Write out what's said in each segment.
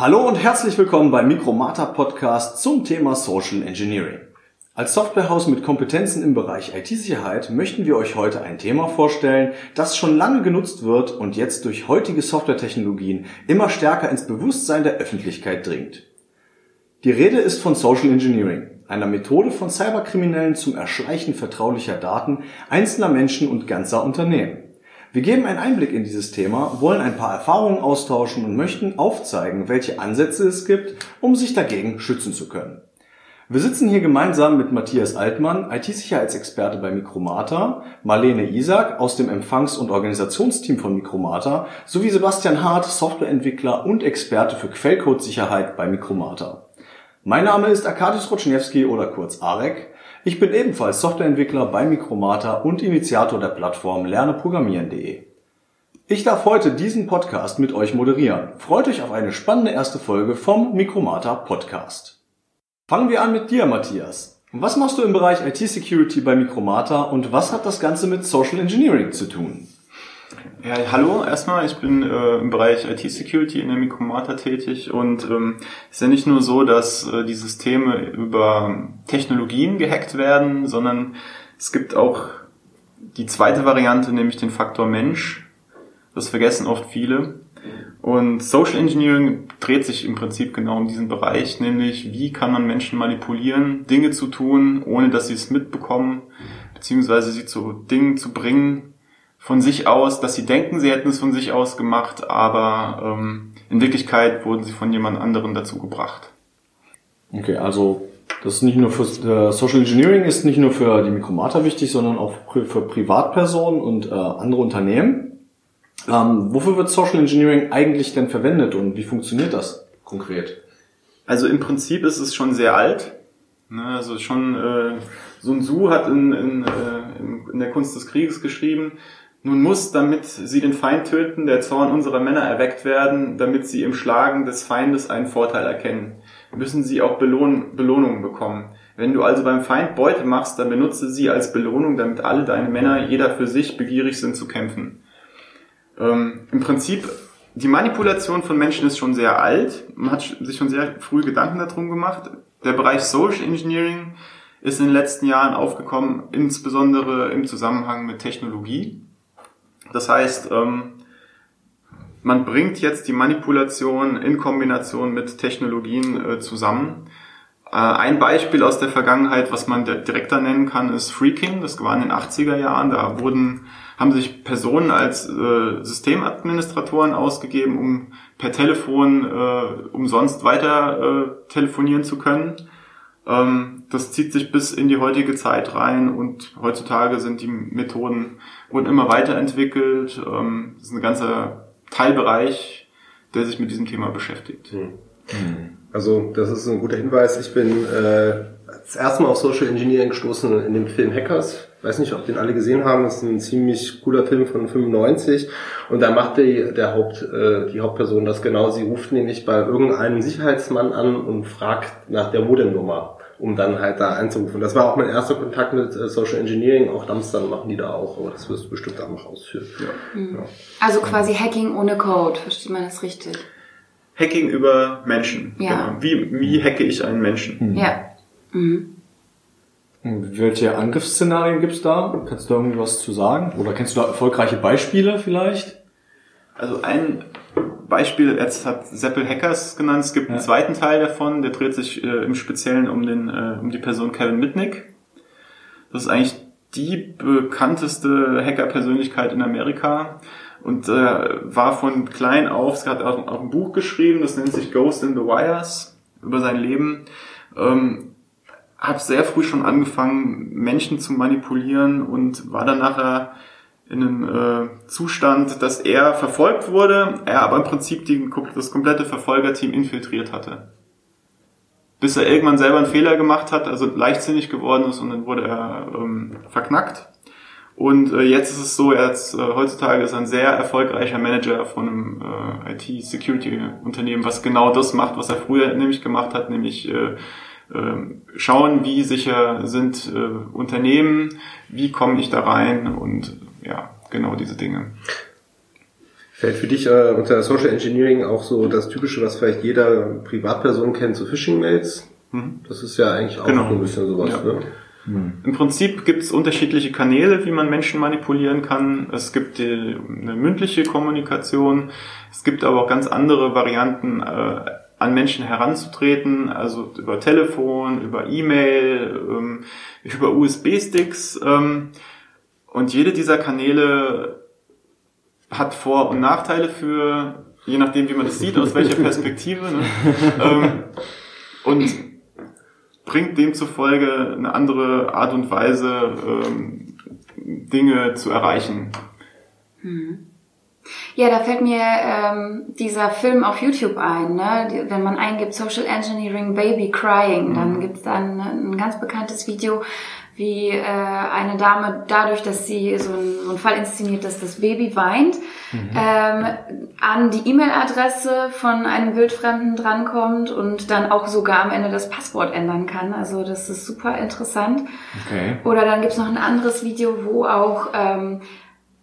Hallo und herzlich willkommen beim Mikromata Podcast zum Thema Social Engineering. Als Softwarehaus mit Kompetenzen im Bereich IT-Sicherheit möchten wir euch heute ein Thema vorstellen, das schon lange genutzt wird und jetzt durch heutige Softwaretechnologien immer stärker ins Bewusstsein der Öffentlichkeit dringt. Die Rede ist von Social Engineering, einer Methode von Cyberkriminellen zum Erschleichen vertraulicher Daten einzelner Menschen und ganzer Unternehmen. Wir geben einen Einblick in dieses Thema, wollen ein paar Erfahrungen austauschen und möchten aufzeigen, welche Ansätze es gibt, um sich dagegen schützen zu können. Wir sitzen hier gemeinsam mit Matthias Altmann, IT-Sicherheitsexperte bei Mikromata, Marlene Isaac aus dem Empfangs- und Organisationsteam von Mikromata sowie Sebastian Hart, Softwareentwickler und Experte für Quellcode-Sicherheit bei Mikromata. Mein Name ist Arkadius Rutschniewski oder kurz Arek ich bin ebenfalls Softwareentwickler bei Mikromata und Initiator der Plattform lerneprogrammieren.de. Ich darf heute diesen Podcast mit euch moderieren. Freut euch auf eine spannende erste Folge vom Mikromata Podcast. Fangen wir an mit dir, Matthias. Was machst du im Bereich IT-Security bei Mikromata und was hat das Ganze mit Social Engineering zu tun? Ja, hallo, erstmal, ich bin äh, im Bereich IT-Security in der Mikromata tätig und ähm, es ist ja nicht nur so, dass äh, die Systeme über Technologien gehackt werden, sondern es gibt auch die zweite Variante, nämlich den Faktor Mensch. Das vergessen oft viele. Und Social Engineering dreht sich im Prinzip genau um diesen Bereich, nämlich wie kann man Menschen manipulieren, Dinge zu tun, ohne dass sie es mitbekommen, beziehungsweise sie zu Dingen zu bringen, von sich aus, dass sie denken, sie hätten es von sich aus gemacht, aber ähm, in Wirklichkeit wurden sie von jemand anderen dazu gebracht. Okay, also das ist nicht nur für äh, Social Engineering ist nicht nur für die Mikromata wichtig, sondern auch für Privatpersonen und äh, andere Unternehmen. Ähm, wofür wird Social Engineering eigentlich denn verwendet und wie funktioniert das konkret? Also im Prinzip ist es schon sehr alt. Ne? Also schon äh, Sun Tzu hat in, in, äh, in der Kunst des Krieges geschrieben, nun muss, damit sie den Feind töten, der Zorn unserer Männer erweckt werden, damit sie im Schlagen des Feindes einen Vorteil erkennen. Müssen sie auch Belohn Belohnungen bekommen. Wenn du also beim Feind Beute machst, dann benutze sie als Belohnung, damit alle deine Männer, jeder für sich, begierig sind zu kämpfen. Ähm, Im Prinzip, die Manipulation von Menschen ist schon sehr alt. Man hat sich schon sehr früh Gedanken darum gemacht. Der Bereich Social Engineering ist in den letzten Jahren aufgekommen, insbesondere im Zusammenhang mit Technologie. Das heißt, ähm, man bringt jetzt die Manipulation in Kombination mit Technologien äh, zusammen. Äh, ein Beispiel aus der Vergangenheit, was man direkter nennen kann, ist Freaking. Das war in den 80er Jahren. Da wurden, haben sich Personen als äh, Systemadministratoren ausgegeben, um per Telefon äh, umsonst weiter äh, telefonieren zu können. Ähm, das zieht sich bis in die heutige Zeit rein und heutzutage sind die Methoden wurden immer weiterentwickelt. Ähm, das ist ein ganzer Teilbereich, der sich mit diesem Thema beschäftigt. Hm. Also das ist ein guter Hinweis. Ich bin äh, das erste Mal auf Social Engineering gestoßen in dem Film Hackers. Weiß nicht, ob den alle gesehen haben. Das ist ein ziemlich cooler Film von 95. Und da macht die, der Haupt, äh, die Hauptperson das genau. Sie ruft nämlich bei irgendeinem Sicherheitsmann an und fragt nach der Modemnummer um dann halt da einzurufen. Das war auch mein erster Kontakt mit äh, Social Engineering. Auch Dumpstern machen die da auch, aber das wirst du bestimmt auch noch ausführen. Ja. Mhm. Ja. Also quasi Hacking ohne Code, versteht man das richtig? Hacking über Menschen. Ja. Genau. Wie, wie hacke ich einen Menschen? Mhm. Ja. Mhm. Welche Angriffsszenarien gibt's da? Kannst du da irgendwie was zu sagen? Oder kennst du da erfolgreiche Beispiele vielleicht? Also ein Beispiel, jetzt hat Seppel Hackers genannt, es gibt ja. einen zweiten Teil davon, der dreht sich äh, im Speziellen um, den, äh, um die Person Kevin Mitnick. Das ist eigentlich die bekannteste Hacker-Persönlichkeit in Amerika und äh, war von klein auf, es hat auch, auch, ein Buch geschrieben, das nennt sich Ghost in the Wires, über sein Leben. Ähm, hat sehr früh schon angefangen, Menschen zu manipulieren und war dann nachher in einem äh, Zustand, dass er verfolgt wurde, er aber im Prinzip die, das komplette Verfolgerteam infiltriert hatte. Bis er irgendwann selber einen Fehler gemacht hat, also leichtsinnig geworden ist und dann wurde er ähm, verknackt. Und äh, jetzt ist es so, er ist, äh, heutzutage ist er ein sehr erfolgreicher Manager von einem äh, IT-Security-Unternehmen, was genau das macht, was er früher nämlich gemacht hat, nämlich äh, äh, schauen, wie sicher sind äh, Unternehmen, wie komme ich da rein und ja, genau diese Dinge. Fällt für dich äh, unter Social Engineering auch so das Typische, was vielleicht jeder Privatperson kennt, so Phishing-Mails? Mhm. Das ist ja eigentlich auch Genau. so ein bisschen sowas, Ja. ne? Im Prinzip gibt es unterschiedliche Kanäle, wie man Menschen manipulieren kann. Es gibt die, eine mündliche Kommunikation. Es gibt aber auch ganz andere Varianten, äh, an Menschen heranzutreten, also über Telefon, über E-Mail, ähm, über USB-Sticks. Ähm, und jede dieser Kanäle hat Vor- und Nachteile für, je nachdem, wie man das sieht, aus welcher Perspektive. Ne? ähm, und bringt demzufolge eine andere Art und Weise, ähm, Dinge zu erreichen. Ja, da fällt mir ähm, dieser Film auf YouTube ein. Ne? Wenn man eingibt Social Engineering Baby Crying, dann gibt's dann ein ganz bekanntes Video, wie äh, eine Dame dadurch, dass sie so, ein, so einen Fall inszeniert, dass das Baby weint, ähm, an die E-Mail-Adresse von einem Wildfremden drankommt und dann auch sogar am Ende das Passwort ändern kann. Also das ist super interessant. Okay. Oder dann gibt's noch ein anderes Video, wo auch ähm,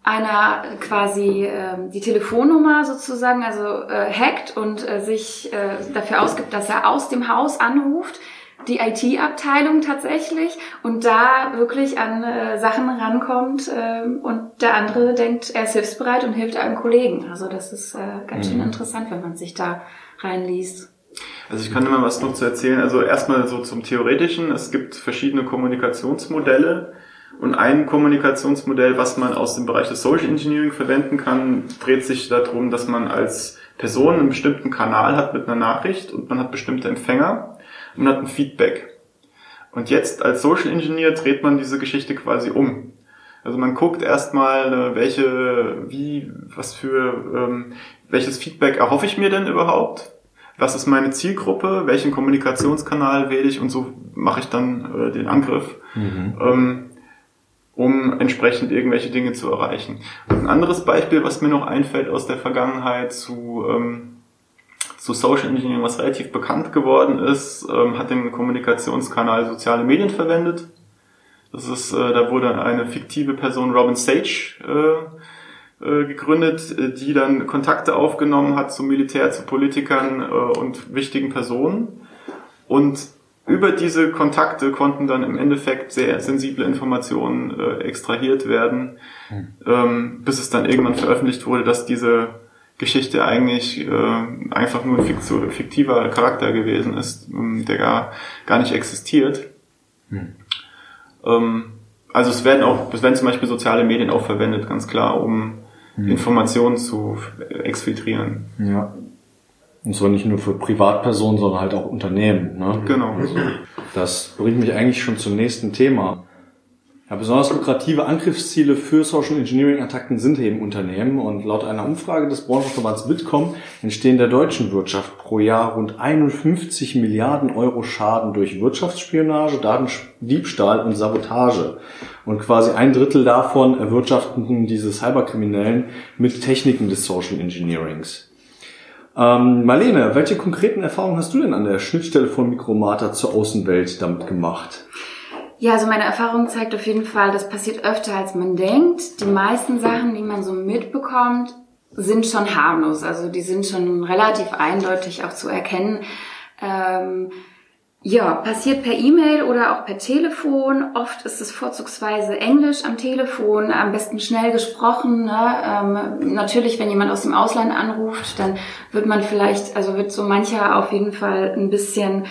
einer quasi ähm, die Telefonnummer sozusagen also äh, hackt und äh, sich äh, dafür ausgibt, dass er aus dem Haus anruft, die IT-Abteilung tatsächlich und da wirklich an äh, Sachen rankommt ähm, und der andere denkt, er ist hilfsbereit und hilft einem Kollegen. Also das ist äh, ganz schön interessant, wenn man sich da reinliest. Also ich kann immer was noch zu erzählen. Also erstmal so zum Theoretischen. Es gibt verschiedene Kommunikationsmodelle. Und ein Kommunikationsmodell, was man aus dem Bereich des Social Engineering verwenden kann, dreht sich darum, dass man als Person einen bestimmten Kanal hat mit einer Nachricht und man hat bestimmte Empfänger und hat ein Feedback. Und jetzt als Social Engineer dreht man diese Geschichte quasi um. Also man guckt erstmal, äh, welche, wie, was für, ähm, welches Feedback erhoffe ich mir denn überhaupt? Was ist meine Zielgruppe? Welchen Kommunikationskanal wähle ich? Und so mache ich dann äh, den Angriff, ähm, um entsprechend irgendwelche Dinge zu erreichen. Und ein anderes Beispiel, was mir noch einfällt aus der Vergangenheit zu, ähm, zu Social Engineering, was relativ bekannt geworden ist, ähm, hat den Kommunikationskanal soziale Medien verwendet. Das ist, äh, da wurde eine fiktive Person, Robin Sage, äh, äh, gegründet, die dann Kontakte aufgenommen hat zum Militär, zu Politikern äh, und wichtigen Personen. Und über diese Kontakte konnten dann im Endeffekt sehr sensible Informationen äh, extrahiert werden, ähm, bis es dann irgendwann veröffentlicht wurde, dass diese Geschichte eigentlich äh, einfach nur ein fiktiver Charakter gewesen ist, ähm, der gar, gar nicht existiert. Ähm, also es werden auch, es werden zum Beispiel soziale Medien auch verwendet, ganz klar, um Informationen zu exfiltrieren. Ja. Und zwar nicht nur für Privatpersonen, sondern halt auch Unternehmen. Ne? Genau. Das bringt mich eigentlich schon zum nächsten Thema. Ja, besonders lukrative Angriffsziele für Social Engineering Attacken sind eben Unternehmen und laut einer Umfrage des Branchenverbands Bitkom entstehen der deutschen Wirtschaft pro Jahr rund 51 Milliarden Euro Schaden durch Wirtschaftsspionage, Datendiebstahl und Sabotage. Und quasi ein Drittel davon erwirtschafteten diese Cyberkriminellen mit Techniken des Social Engineerings. Ähm, Marlene, welche konkreten Erfahrungen hast du denn an der Schnittstelle von Mikromata zur Außenwelt damit gemacht? Ja, also meine Erfahrung zeigt auf jeden Fall, das passiert öfter als man denkt. Die meisten Sachen, die man so mitbekommt, sind schon harmlos. Also die sind schon relativ eindeutig auch zu erkennen. Ähm, ja, passiert per E-Mail oder auch per Telefon. Oft ist es vorzugsweise Englisch am Telefon, am besten schnell gesprochen. Ne? Ähm, natürlich, wenn jemand aus dem Ausland anruft, dann wird man vielleicht, also wird so mancher auf jeden Fall ein bisschen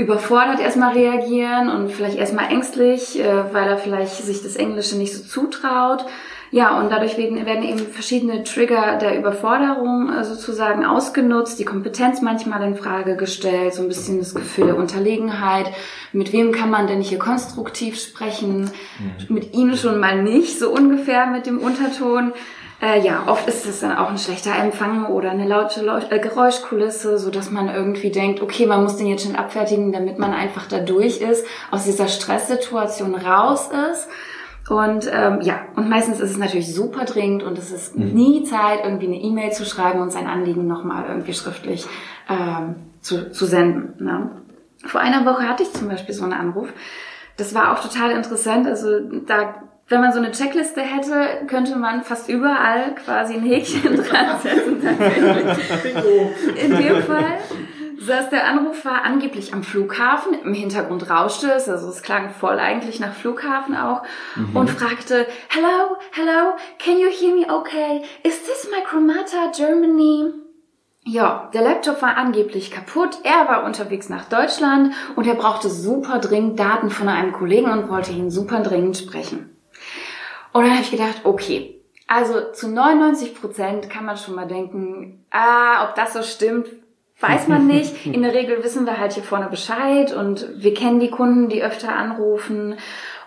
überfordert erstmal reagieren und vielleicht erstmal ängstlich, äh, weil er vielleicht sich das Englische nicht so zutraut. Ja, und dadurch werden, werden eben verschiedene Trigger der Überforderung äh, sozusagen ausgenutzt, die Kompetenz manchmal in Frage gestellt, so ein bisschen das Gefühl der Unterlegenheit. Mit wem kann man denn hier konstruktiv sprechen? Mit ihnen schon mal nicht, so ungefähr mit dem Unterton. Äh, ja, oft ist es dann auch ein schlechter Empfang oder eine laute Leu äh, Geräuschkulisse, so dass man irgendwie denkt, okay, man muss den jetzt schon abfertigen, damit man einfach da durch ist, aus dieser Stresssituation raus ist. Und ähm, ja, und meistens ist es natürlich super dringend und es ist nie Zeit, irgendwie eine E-Mail zu schreiben und sein Anliegen nochmal irgendwie schriftlich ähm, zu, zu senden. Ne? Vor einer Woche hatte ich zum Beispiel so einen Anruf. Das war auch total interessant. Also da wenn man so eine Checkliste hätte, könnte man fast überall quasi ein Häkchen dran setzen. In dem Fall saß der Anrufer angeblich am Flughafen, im Hintergrund rauschte es, also es klang voll eigentlich nach Flughafen auch, mhm. und fragte, Hello, hello, can you hear me okay? Is this Micromata Germany? Ja, der Laptop war angeblich kaputt, er war unterwegs nach Deutschland und er brauchte super dringend Daten von einem Kollegen und wollte ihn super dringend sprechen. Und dann habe ich gedacht, okay, also zu 99 Prozent kann man schon mal denken, ah, ob das so stimmt, Weiß man nicht. In der Regel wissen wir halt hier vorne Bescheid und wir kennen die Kunden, die öfter anrufen.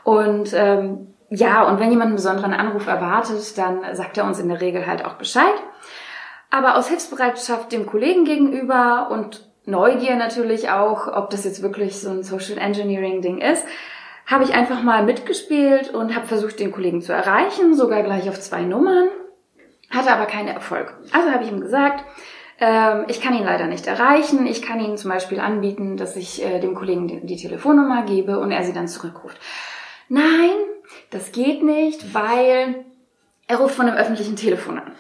Und ähm, ja, und wenn jemand einen besonderen Anruf erwartet, dann sagt er uns in der Regel halt auch Bescheid. Aber aus Hilfsbereitschaft dem Kollegen gegenüber und Neugier natürlich auch, ob das jetzt wirklich so ein Social Engineering Ding ist, habe ich einfach mal mitgespielt und habe versucht, den Kollegen zu erreichen, sogar gleich auf zwei Nummern, hatte aber keinen Erfolg. Also habe ich ihm gesagt, ähm, ich kann ihn leider nicht erreichen. Ich kann ihn zum Beispiel anbieten, dass ich äh, dem Kollegen die Telefonnummer gebe und er sie dann zurückruft. Nein, das geht nicht, weil er ruft von einem öffentlichen Telefon an.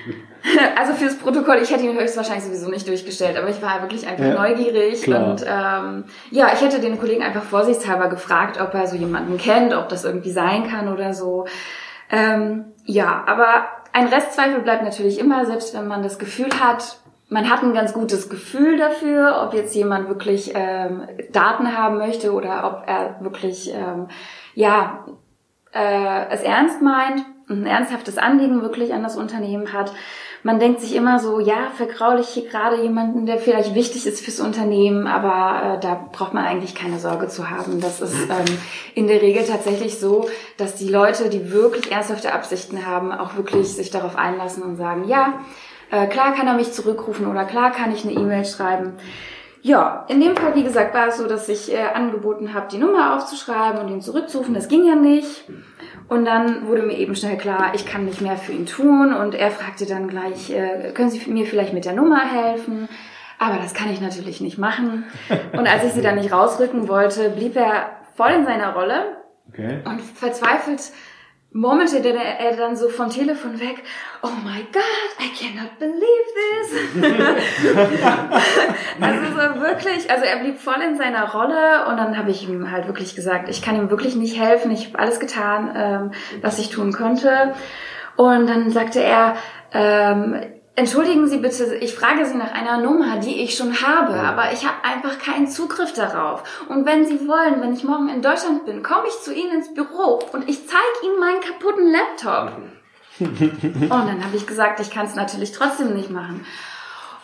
also fürs Protokoll, ich hätte ihn höchstwahrscheinlich sowieso nicht durchgestellt, aber ich war wirklich einfach ja, neugierig klar. und ähm, ja, ich hätte den Kollegen einfach vorsichtshalber gefragt, ob er so jemanden kennt, ob das irgendwie sein kann oder so. Ähm, ja, aber ein Restzweifel bleibt natürlich immer, selbst wenn man das Gefühl hat, man hat ein ganz gutes Gefühl dafür, ob jetzt jemand wirklich ähm, Daten haben möchte oder ob er wirklich ähm, ja äh, es ernst meint, ein ernsthaftes Anliegen wirklich an das Unternehmen hat. Man denkt sich immer so, ja, vergraule ich hier gerade jemanden, der vielleicht wichtig ist fürs Unternehmen, aber äh, da braucht man eigentlich keine Sorge zu haben. Das ist ähm, in der Regel tatsächlich so, dass die Leute, die wirklich ernsthafte Absichten haben, auch wirklich sich darauf einlassen und sagen, ja, äh, klar kann er mich zurückrufen oder klar kann ich eine E-Mail schreiben. Ja, in dem Fall, wie gesagt, war es so, dass ich äh, angeboten habe, die Nummer aufzuschreiben und ihn zurückzurufen. Das ging ja nicht. Und dann wurde mir eben schnell klar, ich kann nicht mehr für ihn tun. Und er fragte dann gleich, äh, können Sie mir vielleicht mit der Nummer helfen? Aber das kann ich natürlich nicht machen. Und als ich sie dann nicht rausrücken wollte, blieb er voll in seiner Rolle okay. und verzweifelt murmelte er dann so vom Telefon weg, oh my God, I cannot believe this. also so wirklich, also er blieb voll in seiner Rolle und dann habe ich ihm halt wirklich gesagt, ich kann ihm wirklich nicht helfen, ich habe alles getan, ähm, was ich tun konnte. Und dann sagte er, ähm, Entschuldigen Sie bitte, ich frage Sie nach einer Nummer, die ich schon habe, aber ich habe einfach keinen Zugriff darauf. Und wenn Sie wollen, wenn ich morgen in Deutschland bin, komme ich zu Ihnen ins Büro und ich zeige Ihnen meinen kaputten Laptop. und dann habe ich gesagt, ich kann es natürlich trotzdem nicht machen.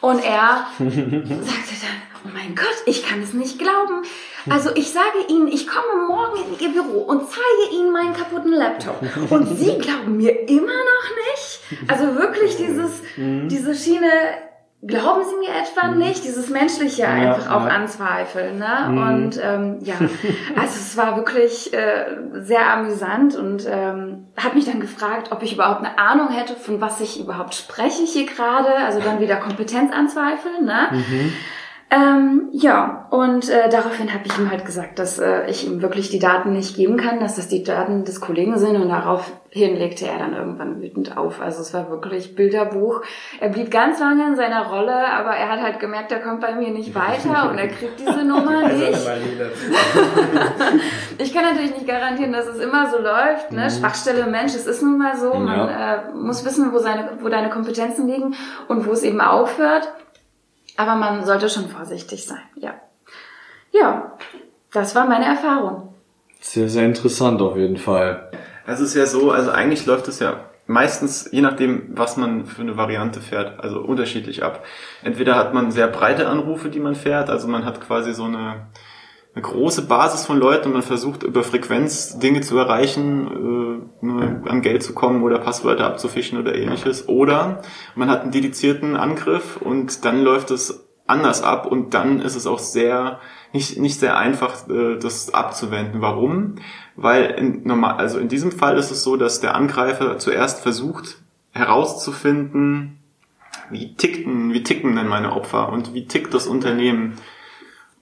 Und er sagte dann, oh mein Gott, ich kann es nicht glauben. Also ich sage Ihnen, ich komme morgen in Ihr Büro und zeige Ihnen meinen kaputten Laptop. Und Sie glauben mir immer noch nicht? Also wirklich dieses, mhm. diese Schiene, glauben Sie mir etwa mhm. nicht? Dieses Menschliche ja, einfach ja. auch anzweifeln. Ne? Mhm. Und ähm, ja, also es war wirklich äh, sehr amüsant und ähm, habe mich dann gefragt, ob ich überhaupt eine Ahnung hätte, von was ich überhaupt spreche hier gerade. Also dann wieder Kompetenz anzweifeln. Ne? Mhm. Ähm, ja, und äh, daraufhin habe ich ihm halt gesagt, dass äh, ich ihm wirklich die Daten nicht geben kann, dass das die Daten des Kollegen sind und daraufhin legte er dann irgendwann wütend auf. Also es war wirklich Bilderbuch. Er blieb ganz lange in seiner Rolle, aber er hat halt gemerkt, er kommt bei mir nicht weiter und er kriegt diese Nummer nicht. ich kann natürlich nicht garantieren, dass es immer so läuft. Ne? Mhm. Schwachstelle Mensch, es ist nun mal so. Man äh, muss wissen, wo, seine, wo deine Kompetenzen liegen und wo es eben aufhört. Aber man sollte schon vorsichtig sein, ja. Ja, das war meine Erfahrung. Sehr, sehr interessant auf jeden Fall. Es ist ja so, also eigentlich läuft es ja meistens, je nachdem, was man für eine Variante fährt, also unterschiedlich ab. Entweder hat man sehr breite Anrufe, die man fährt, also man hat quasi so eine eine große Basis von Leuten und man versucht über Frequenz Dinge zu erreichen, äh, an Geld zu kommen oder Passwörter abzufischen oder ähnliches. Oder man hat einen dedizierten Angriff und dann läuft es anders ab und dann ist es auch sehr nicht nicht sehr einfach äh, das abzuwenden. Warum? Weil in, normal also in diesem Fall ist es so, dass der Angreifer zuerst versucht herauszufinden, wie ticken wie ticken denn meine Opfer und wie tickt das Unternehmen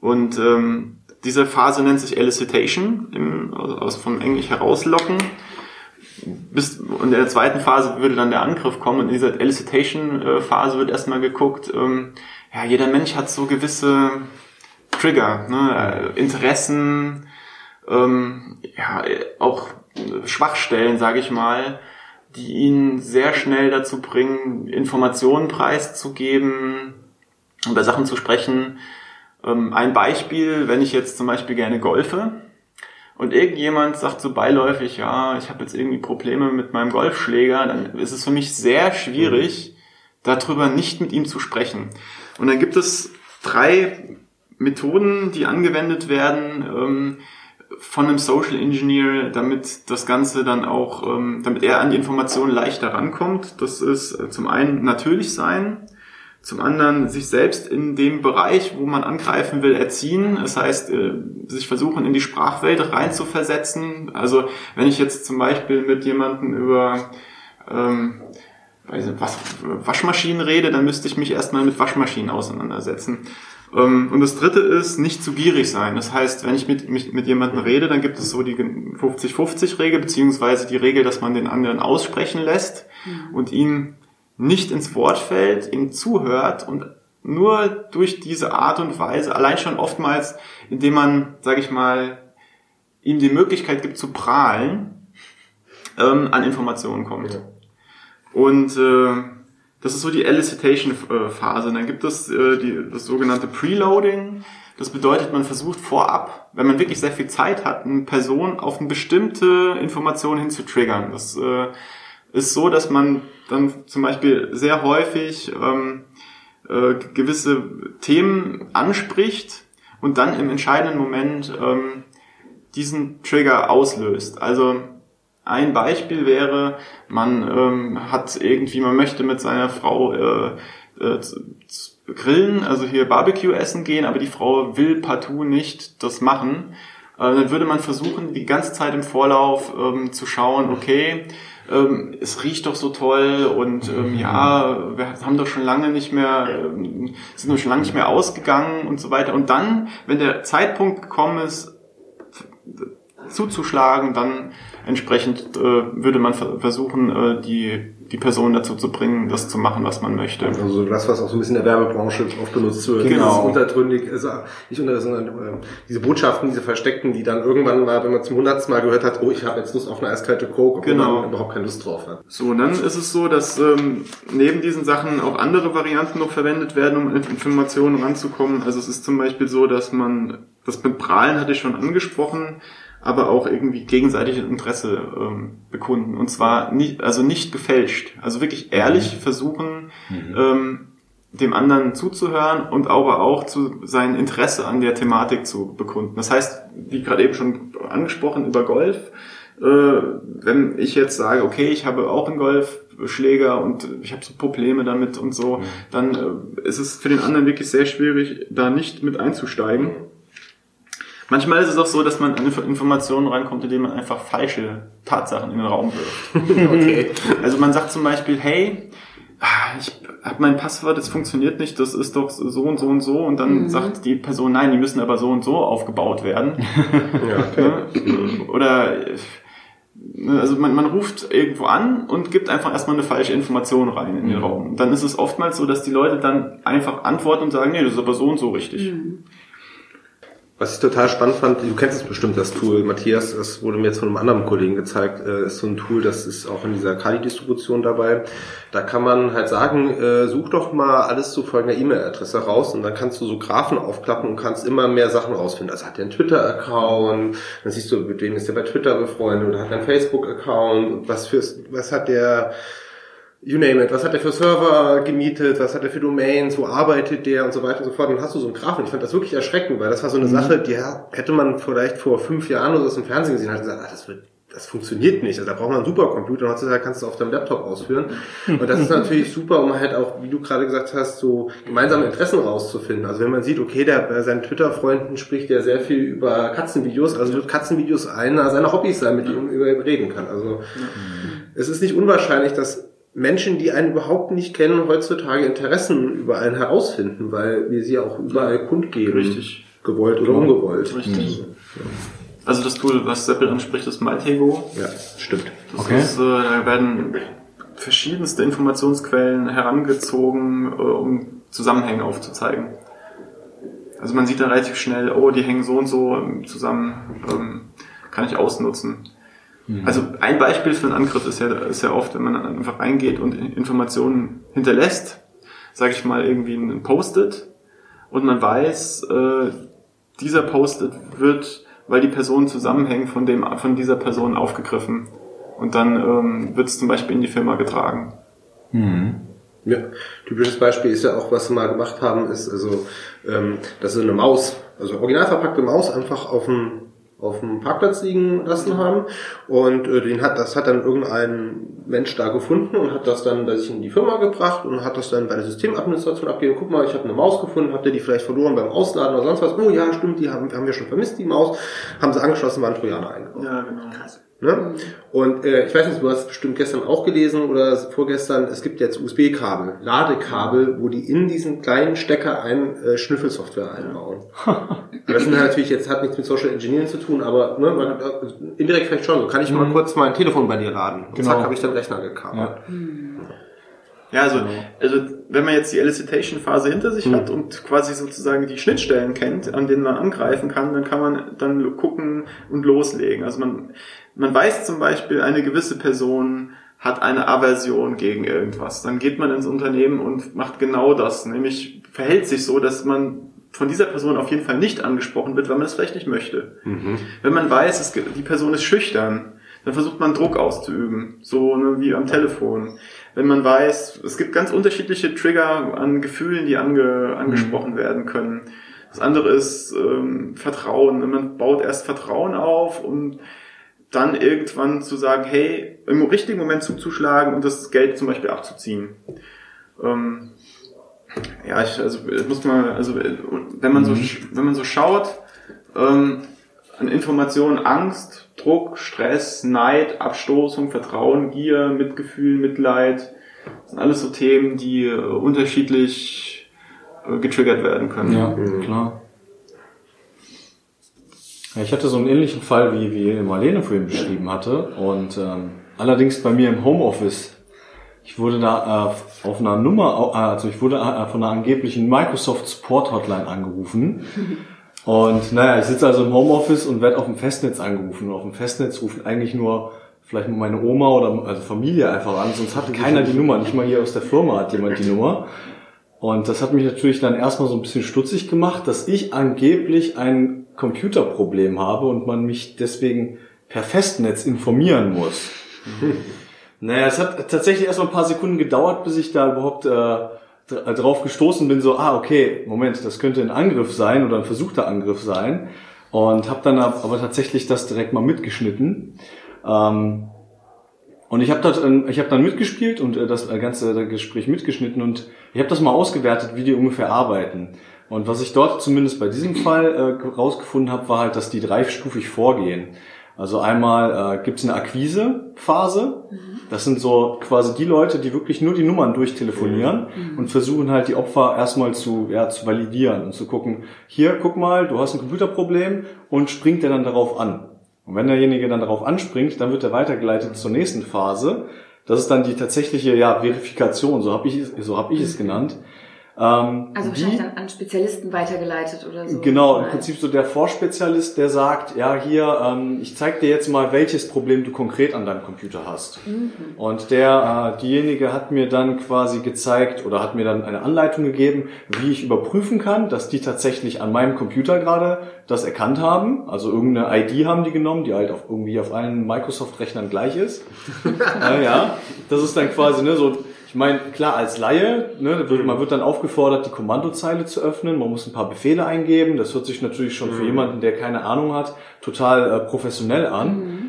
und ähm, diese Phase nennt sich Elicitation, im, also vom Englisch herauslocken. bis, und in der zweiten Phase würde dann der Angriff kommen und in dieser Elicitation-Phase wird erstmal geguckt, ähm, ja, jeder Mensch hat so gewisse Trigger, ne, Interessen, ähm, ja, auch Schwachstellen, sage ich mal, die ihn sehr schnell dazu bringen, Informationen preiszugeben, über Sachen zu sprechen. Ähm, ein Beispiel, wenn ich jetzt zum Beispiel gerne golfe und irgendjemand sagt so beiläufig, ja, ich habe jetzt irgendwie Probleme mit meinem Golfschläger, dann ist es für mich sehr schwierig, darüber nicht mit ihm zu sprechen. Und dann gibt es drei Methoden, die angewendet werden, ähm, von einem Social Engineer, damit das Ganze dann auch, ähm, damit er an die Informationen leichter rankommt. Das ist äh, zum einen natürlich sein, zum anderen sich selbst in dem Bereich, wo man angreifen will, erziehen. Das heißt, äh, sich versuchen, in die Sprachwelt reinzuversetzen. Also wenn ich jetzt zum Beispiel mit jemandem über ähm, weiß nicht, was, Waschmaschinen rede, dann müsste ich mich erstmal mit Waschmaschinen auseinandersetzen. Ähm, und das dritte ist, nicht zu gierig sein. Das heißt, wenn ich mit, mit, mit jemandem rede, dann gibt es so die 50-50-Regel, beziehungsweise die Regel, dass man den anderen aussprechen lässt mhm. und ihm nicht ins Wort fällt, ihm zuhört und nur durch diese Art und Weise, allein schon oftmals, indem man, sage ich mal, ihm die Möglichkeit gibt zu prahlen, ähm, an Informationen kommt. Ja. Und äh, das ist so die Elicitation-Phase. Dann gibt es äh, die, das sogenannte Preloading. Das bedeutet, man versucht vorab, wenn man wirklich sehr viel Zeit hat, eine Person auf eine bestimmte Information hin zu triggern. Das äh, ist so, dass man dann zum Beispiel sehr häufig ähm, äh, gewisse Themen anspricht und dann im entscheidenden Moment ähm, diesen Trigger auslöst. Also ein Beispiel wäre, man ähm, hat irgendwie, man möchte mit seiner Frau äh, äh, grillen, also hier Barbecue essen gehen, aber die Frau will partout nicht das machen. Äh, dann würde man versuchen, die ganze Zeit im Vorlauf ähm, zu schauen, okay, ähm, es riecht doch so toll und ähm, ja, wir haben doch schon lange nicht mehr, ähm, sind doch schon lange nicht mehr ausgegangen und so weiter. Und dann, wenn der Zeitpunkt gekommen ist, zuzuschlagen, dann entsprechend äh, würde man versuchen, äh, die, die Person dazu zu bringen, das zu machen, was man möchte. Also das, was auch so ein bisschen in der Werbebranche oft benutzt wird. Genau. untergründig, also nicht unter, sondern äh, diese Botschaften, diese versteckten, die dann irgendwann mal, wenn man zum hundertsten Mal gehört hat, oh, ich habe jetzt Lust auf eine eiskalte Coke, obwohl genau. man überhaupt keine Lust drauf hat. So, und dann ist es so, dass ähm, neben diesen Sachen auch andere Varianten noch verwendet werden, um Informationen ranzukommen. Also es ist zum Beispiel so, dass man, das mit Prahlen hatte ich schon angesprochen, aber auch irgendwie gegenseitiges Interesse ähm, bekunden. Und zwar nicht, also nicht gefälscht. Also wirklich ehrlich mhm. versuchen, mhm. Ähm, dem anderen zuzuhören und aber auch zu sein Interesse an der Thematik zu bekunden. Das heißt, wie gerade eben schon angesprochen über Golf, äh, wenn ich jetzt sage, okay, ich habe auch einen Golfschläger und ich habe so Probleme damit und so, mhm. dann äh, ist es für den anderen wirklich sehr schwierig, da nicht mit einzusteigen. Manchmal ist es auch so, dass man an Informationen reinkommt, indem man einfach falsche Tatsachen in den Raum wirft. okay. Also man sagt zum Beispiel, hey, ich habe mein Passwort, das funktioniert nicht, das ist doch so und so und so und dann mhm. sagt die Person, nein, die müssen aber so und so aufgebaut werden. ja, okay. Oder also man, man ruft irgendwo an und gibt einfach erstmal eine falsche Information rein in den mhm. Raum. dann ist es oftmals so, dass die Leute dann einfach antworten und sagen, nee, das ist aber so und so richtig. Mhm. Was ich total spannend fand, du kennst es bestimmt, das Tool, Matthias, das wurde mir jetzt von einem anderen Kollegen gezeigt, äh, ist so ein Tool, das ist auch in dieser Kali-Distribution dabei. Da kann man halt sagen, äh, such doch mal alles zu folgender E-Mail-Adresse raus und dann kannst du so Graphen aufklappen und kannst immer mehr Sachen rausfinden. Also hat er einen Twitter-Account, dann siehst du, mit wem ist der bei Twitter befreundet oder hat er einen Facebook-Account, was fürs, was hat der, you name it, was hat er für Server gemietet, was hat er für Domains, wo arbeitet der und so weiter und so fort. Und dann hast du so einen Graphen. Ich fand das wirklich erschreckend, weil das war so eine mhm. Sache, die hätte man vielleicht vor fünf Jahren oder so im Fernsehen gesehen, hat gesagt, ah, das wird das funktioniert nicht. Also da braucht man einen Supercomputer und heutzutage kannst du es auf deinem Laptop ausführen. Und das ist natürlich super, um halt auch, wie du gerade gesagt hast, so gemeinsame Interessen rauszufinden. Also wenn man sieht, okay, der bei seinen Twitter-Freunden spricht ja sehr viel über Katzenvideos, also wird Katzenvideos einer seiner Hobbys sein, mit denen man über reden kann. Also es ist nicht unwahrscheinlich, dass Menschen, die einen überhaupt nicht kennen, heutzutage Interessen über einen herausfinden, weil wir sie auch überall kundgeben. Richtig. Gewollt oder ungewollt. Richtig. Also, Also das Tool, was Seppel anspricht, ist MyTego. Ja, stimmt. Das Okay. ist, äh, da werden verschiedenste Informationsquellen herangezogen, äh, um Zusammenhänge aufzuzeigen. Also man sieht dann relativ schnell, oh, die hängen so und so zusammen, ähm, kann ich ausnutzen. Also ein Beispiel für einen Angriff ist ja, ist ja oft, wenn man einfach reingeht und Informationen hinterlässt, sage ich mal irgendwie ein Post-it und man weiß, äh, dieser Post-it wird, weil die Personen zusammenhängen, von, dem, von dieser Person aufgegriffen. Und dann ähm, wird es zum Beispiel in die Firma getragen. Ja, typisches Beispiel ist ja auch, was sie mal gemacht haben, ist also, ähm, dass sie eine Maus, also original verpackte Maus einfach auf dem auf dem Parkplatz liegen lassen haben und äh, den hat das hat dann irgendein Mensch da gefunden und hat das dann bei sich in die Firma gebracht und hat das dann bei der Systemadministration abgegeben. Guck mal, ich habe eine Maus gefunden, habt ihr die vielleicht verloren beim Ausladen oder sonst was? Oh ja, stimmt, die haben, haben wir schon vermisst, die Maus. Haben sie angeschlossen, waren Trojaner eingebaut. Ja, genau. Ne? Und äh, ich weiß nicht, du hast bestimmt gestern auch gelesen oder vorgestern, es gibt jetzt USB-Kabel, Ladekabel, wo die in diesen kleinen Stecker ein äh, Schnüffelsoftware einbauen. das sind halt natürlich jetzt hat nichts mit Social Engineering zu tun, aber ne, man, äh, indirekt vielleicht schon. So kann ich mal kurz mein Telefon bei dir laden. Und Genau. zack, habe ich den Rechner gekabelt. Ja. Ja, also, also wenn man jetzt die Elicitation-Phase hinter sich hat und quasi sozusagen die Schnittstellen kennt, an denen man angreifen kann, dann kann man dann gucken und loslegen. Also man, man weiß zum Beispiel, eine gewisse Person hat eine Aversion gegen irgendwas. Dann geht man ins Unternehmen und macht genau das, nämlich verhält sich so, dass man von dieser Person auf jeden Fall nicht angesprochen wird, weil man es vielleicht nicht möchte. Wenn man weiß, es, die Person ist schüchtern, dann versucht man Druck auszuüben, so ne, wie am Telefon. Wenn man weiß, es gibt ganz unterschiedliche Trigger an Gefühlen, die ange, angesprochen werden können. Das andere ist ähm, Vertrauen. Man baut erst Vertrauen auf, um dann irgendwann zu sagen, hey, im richtigen Moment zuzuschlagen und das Geld zum Beispiel abzuziehen. Ähm, ja, ich, also muss mal, also wenn man so, sch- wenn man so schaut, ähm, an Informationen, Angst, Druck, Stress, Neid, Abstoßung, Vertrauen, Gier, Mitgefühl, Mitleid, das sind alles so Themen, die äh, unterschiedlich äh, getriggert werden können. Ja, klar. Ja, ich hatte so einen ähnlichen Fall, wie, wie Marlene vorhin beschrieben hatte. Und ähm, allerdings bei mir im Homeoffice. Ich wurde da äh, auf einer Nummer, äh, also ich wurde äh, von einer angeblichen Microsoft Support Hotline angerufen. Und naja, ich sitze also im Homeoffice und werde auf dem Festnetz angerufen. Und auf dem Festnetz rufen eigentlich nur vielleicht mal meine Oma oder also Familie einfach an, sonst hat keiner die Nummer. Nicht mal hier aus der Firma hat jemand die Nummer. Und das hat mich natürlich dann erstmal so ein bisschen stutzig gemacht, dass ich angeblich ein Computerproblem habe und man mich deswegen per Festnetz informieren muss. Naja, es hat tatsächlich erstmal ein paar Sekunden gedauert, bis ich da überhaupt äh, dr- drauf gestoßen bin, so, ah, okay, Moment, das könnte ein Angriff sein oder ein versuchter Angriff sein. Und habe dann ab- aber tatsächlich das direkt mal mitgeschnitten. Ähm, und ich habe ähm, habe dann mitgespielt und äh, das äh, ganze Gespräch mitgeschnitten und ich habe das mal ausgewertet, wie die ungefähr arbeiten. Und was ich dort zumindest bei diesem Fall äh, rausgefunden habe, war halt, dass die dreistufig vorgehen. Also einmal äh, gibt es eine Akquisephase. Das sind so quasi die Leute, die wirklich nur die Nummern durchtelefonieren und versuchen halt die Opfer erstmal zu, ja, zu validieren und zu gucken, hier, guck mal, du hast ein Computerproblem und springt er dann darauf an. Und wenn derjenige dann darauf anspringt, dann wird er weitergeleitet zur nächsten Phase. Das ist dann die tatsächliche ja, Verifikation, so habe ich, so hab ich es genannt. Ähm, Also die- wahrscheinlich dann an Spezialisten weitergeleitet oder so. Genau, im. Prinzip so der Vorspezialist, der sagt, ja hier, ähm, ich zeig dir jetzt mal, welches Problem du konkret an deinem Computer hast. Und der, äh, diejenige hat mir dann quasi gezeigt oder hat mir dann eine Anleitung gegeben, wie ich überprüfen kann, dass die tatsächlich an meinem Computer gerade das erkannt haben. Also irgendeine ID haben die genommen, die halt auf, irgendwie auf allen Microsoft-Rechnern gleich ist. äh, ja, das ist dann quasi ne, so ich meine, klar, als Laie, ne, man wird dann aufgefordert, die Kommandozeile zu öffnen. Man muss ein paar Befehle eingeben. Das hört sich natürlich schon für jemanden, der keine Ahnung hat, total äh, professionell an.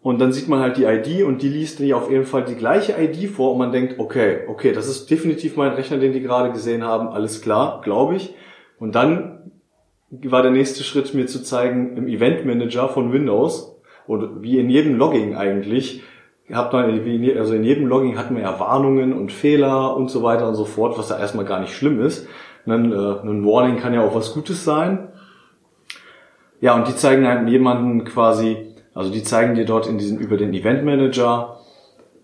Und dann sieht man halt die ID und die liest die auf jeden Fall die gleiche ID vor und man denkt, okay, okay, das ist definitiv mein Rechner, den die gerade gesehen haben. Alles klar, glaube ich. Und dann war der nächste Schritt, mir zu zeigen, im Event Manager von Windows, und wie in jedem Logging eigentlich, in je- also in jedem Logging hat man ja Warnungen und Fehler und so weiter und so fort, was ja erstmal gar nicht schlimm ist. Ein, äh, ein Warning kann ja auch was Gutes sein. ja, und die zeigen einem jemanden quasi, also die zeigen dir dort in diesem, über den Event Manager,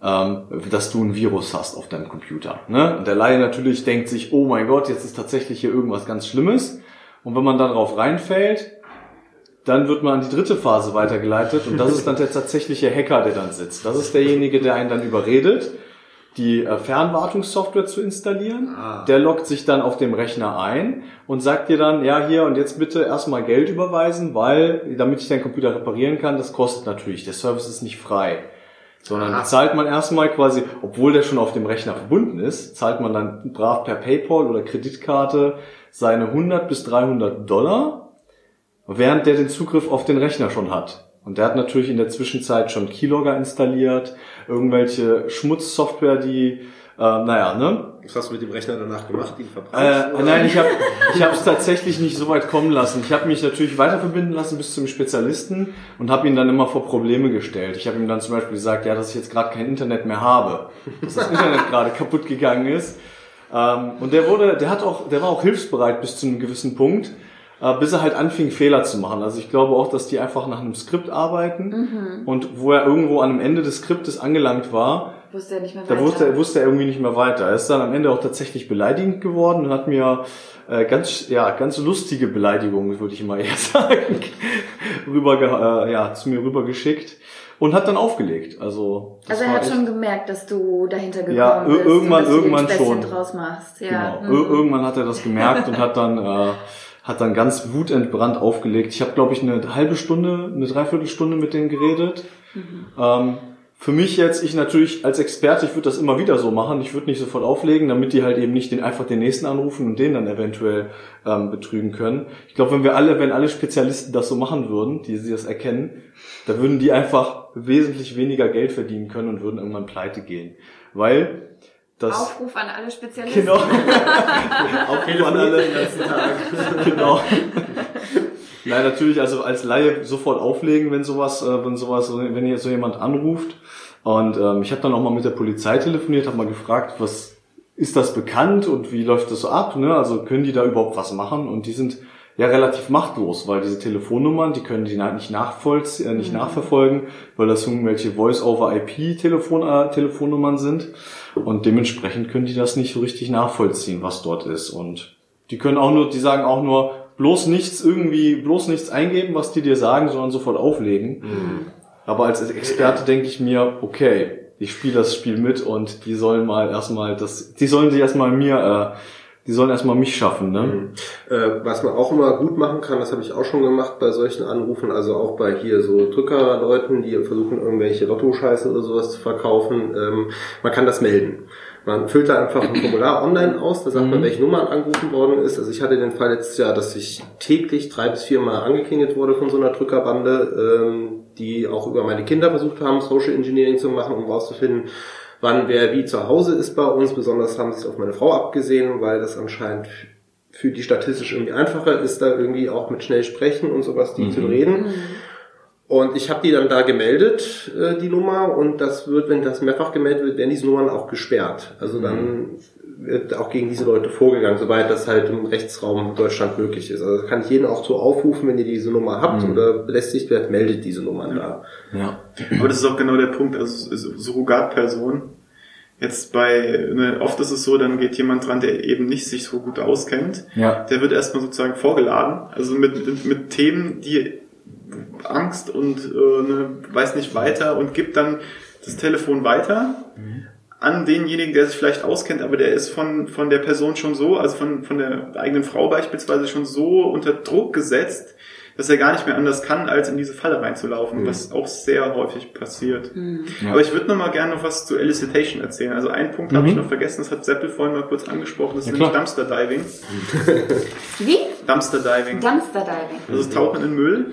ähm, dass du ein Virus hast auf deinem Computer. Ne? Und der Laie natürlich denkt sich, oh mein Gott, jetzt ist tatsächlich hier irgendwas ganz Schlimmes. Und wenn man darauf reinfällt, dann wird man an die dritte Phase weitergeleitet und das ist dann der tatsächliche Hacker, der dann sitzt. Das ist derjenige, der einen dann überredet, die äh, Fernwartungssoftware zu installieren. Ah. Der loggt sich dann auf dem Rechner ein und sagt dir dann, ja hier und jetzt bitte erstmal Geld überweisen, weil damit ich deinen Computer reparieren kann, das kostet natürlich. Der Service ist nicht frei. Sondern Ah. zahlt man erstmal quasi, obwohl der schon auf dem Rechner verbunden ist, zahlt man dann brav per PayPal oder Kreditkarte seine 100 bis 300 Dollar, während der den Zugriff auf den Rechner schon hat. Und der hat natürlich in der Zwischenzeit schon Keylogger installiert, irgendwelche Schmutzsoftware, die, äh, naja, ne? Was hast du mit dem Rechner danach gemacht? Ihn verbrannt? Äh, nein, ich habe ich es tatsächlich nicht so weit kommen lassen. Ich habe mich natürlich weiter verbinden lassen bis zum Spezialisten und habe ihn dann immer vor Probleme gestellt. Ich habe ihm dann zum Beispiel gesagt, ja, dass ich jetzt gerade kein Internet mehr habe, dass das Internet gerade kaputt gegangen ist. Ähm, und der wurde, der hat auch, der war auch hilfsbereit bis zu einem gewissen Punkt, bis er halt anfing Fehler zu machen. Also ich glaube auch, dass die einfach nach einem Skript arbeiten und wo er irgendwo an einem Ende des Skriptes angelangt war, Wusste er nicht mehr da weiter. wusste, wusste er irgendwie nicht mehr weiter. Er ist dann am Ende auch tatsächlich beleidigend geworden und hat mir äh, ganz, ja, ganz lustige Beleidigungen, würde ich mal eher sagen, rüber, äh, ja, zu mir rübergeschickt und hat dann aufgelegt. Also, also er hat schon gemerkt, dass du dahinter gekommen Ja, bist irgendwann- und dass irgendwann du Späßchen schon. draus machst. Ja. Genau. Mhm. Irgendwann hat er das gemerkt und hat dann, äh, hat dann ganz wutentbrannt aufgelegt. Ich habe, glaube ich, eine halbe Stunde, eine Dreiviertelstunde mit denen geredet. Ähm, für mich jetzt, ich natürlich als Experte, ich würde das immer wieder so machen. Ich würde nicht sofort auflegen, damit die halt eben nicht den, einfach den nächsten anrufen und den dann eventuell ähm, betrügen können. Ich glaube, wenn wir alle, wenn alle Spezialisten das so machen würden, die sie das erkennen, da würden die einfach wesentlich weniger Geld verdienen können und würden irgendwann pleite gehen. Weil das Aufruf an alle Spezialisten. Genau. An alle. den ganzen Tag. Genau. Nein, natürlich, also als Laie sofort auflegen, wenn sowas, äh, wenn sowas, wenn hier so jemand anruft. Und ähm, ich habe dann auch mal mit der Polizei telefoniert, habe mal gefragt, was ist das bekannt und wie läuft das so ab? Ne? Also können die da überhaupt was machen? Und die sind ja relativ machtlos, weil diese Telefonnummern, die können die nicht nachvollziehen, äh, nicht nachverfolgen, weil das irgendwelche Voice-over-IP-Telefon äh, Telefonnummern sind. Und dementsprechend können die das nicht so richtig nachvollziehen, was dort ist. Und die können auch nur, die sagen auch nur, bloß nichts irgendwie, bloß nichts eingeben, was die dir sagen, sondern sofort auflegen. Aber als Experte denke ich mir, okay, ich spiele das Spiel mit und die sollen mal erstmal das, die sollen sich erstmal mir, äh, die sollen erstmal mich schaffen, ne? Äh, was man auch immer gut machen kann, das habe ich auch schon gemacht bei solchen Anrufen, also auch bei hier so Drückerleuten, die versuchen irgendwelche Lotto-Scheiße oder sowas zu verkaufen, ähm, man kann das melden. Man füllt da einfach ein Formular online aus, da sagt man, welche Nummer angerufen worden ist. Also ich hatte den Fall letztes Jahr, dass ich täglich drei bis vier Mal angeklingelt wurde von so einer Drückerbande, ähm, die auch über meine Kinder versucht haben, Social Engineering zu machen, um rauszufinden, wann wer wie zu Hause ist bei uns. Besonders haben sie es auf meine Frau abgesehen, weil das anscheinend für die statistisch irgendwie einfacher ist, da irgendwie auch mit schnell sprechen und sowas, die zu reden. Und ich habe die dann da gemeldet, äh, die Nummer, und das wird, wenn das mehrfach gemeldet wird, werden diese Nummern auch gesperrt. Also dann wird auch gegen diese Leute vorgegangen, soweit das halt im Rechtsraum Deutschland möglich ist. Also kann ich jeden auch zu aufrufen, wenn ihr diese Nummer habt oder belästigt werdet, meldet diese Nummern da. Ja. Aber das ist auch genau der Punkt, also so- Surrogatperson. Jetzt bei, ne, oft ist es so, dann geht jemand dran, der eben nicht sich so gut auskennt. Ja. Der wird erstmal sozusagen vorgeladen, also mit, mit, mit Themen, die Angst und äh, ne, weiß nicht weiter und gibt dann das Telefon weiter an denjenigen, der sich vielleicht auskennt, aber der ist von, von der Person schon so, also von, von der eigenen Frau beispielsweise schon so unter Druck gesetzt, dass er gar nicht mehr anders kann, als in diese Falle reinzulaufen, was auch sehr häufig passiert. Ja. Aber ich würde noch mal gerne noch was zu Elicitation erzählen. Also einen Punkt habe ich noch vergessen, das hat Seppel vorhin mal kurz angesprochen, das ist Ja, nämlich klar. Dumpster Diving. Wie? Dumpster Diving. Dumpster Diving. Also das Tauchen in Müll.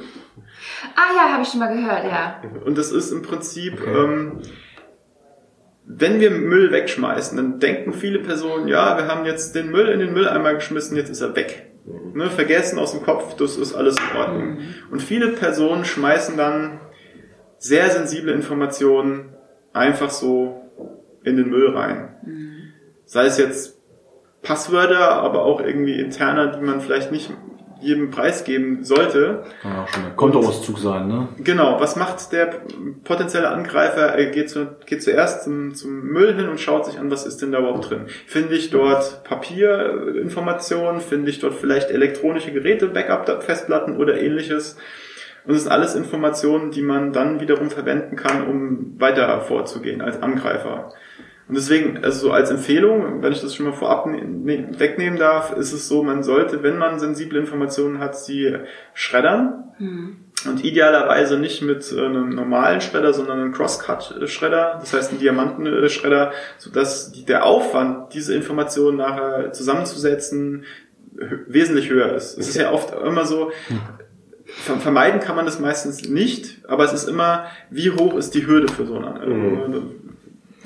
Ah ja, habe ich schon mal gehört, ja. Und das ist im Prinzip, ähm, wenn wir Müll wegschmeißen, dann denken viele Personen, ja, wir haben jetzt den Müll in den Mülleimer geschmissen, jetzt ist er weg. Ne, vergessen aus dem Kopf, das ist alles in Ordnung. Und viele Personen schmeißen dann sehr sensible Informationen einfach so in den Müll rein. Sei es jetzt Passwörter, aber auch irgendwie interner, die man vielleicht nicht jedem preisgeben sollte. Kann auch schon ein Kontoauszug sein, ne? Genau, was macht der potenzielle Angreifer? Er geht, zu, geht zuerst zum, zum Müll hin und schaut sich an, was ist denn da überhaupt drin. Finde ich dort Papierinformationen, finde ich dort vielleicht elektronische Geräte, Backup-Festplatten oder ähnliches. Und das sind alles Informationen, die man dann wiederum verwenden kann, um weiter vorzugehen als Angreifer. Und deswegen, also so als Empfehlung, wenn ich das schon mal vorab ne, ne wegnehmen darf, ist es so, man sollte, wenn man sensible Informationen hat, sie schreddern. Mhm. Und idealerweise nicht mit äh, einem normalen Schredder, sondern einem Crosscut-Schredder, das heißt einen Diamantenschredder, sodass der Aufwand, diese Informationen nachher zusammenzusetzen, wesentlich höher ist. Es ist ja oft immer so, vermeiden kann man das meistens nicht, aber es ist immer, wie hoch ist die Hürde für so eine, mhm.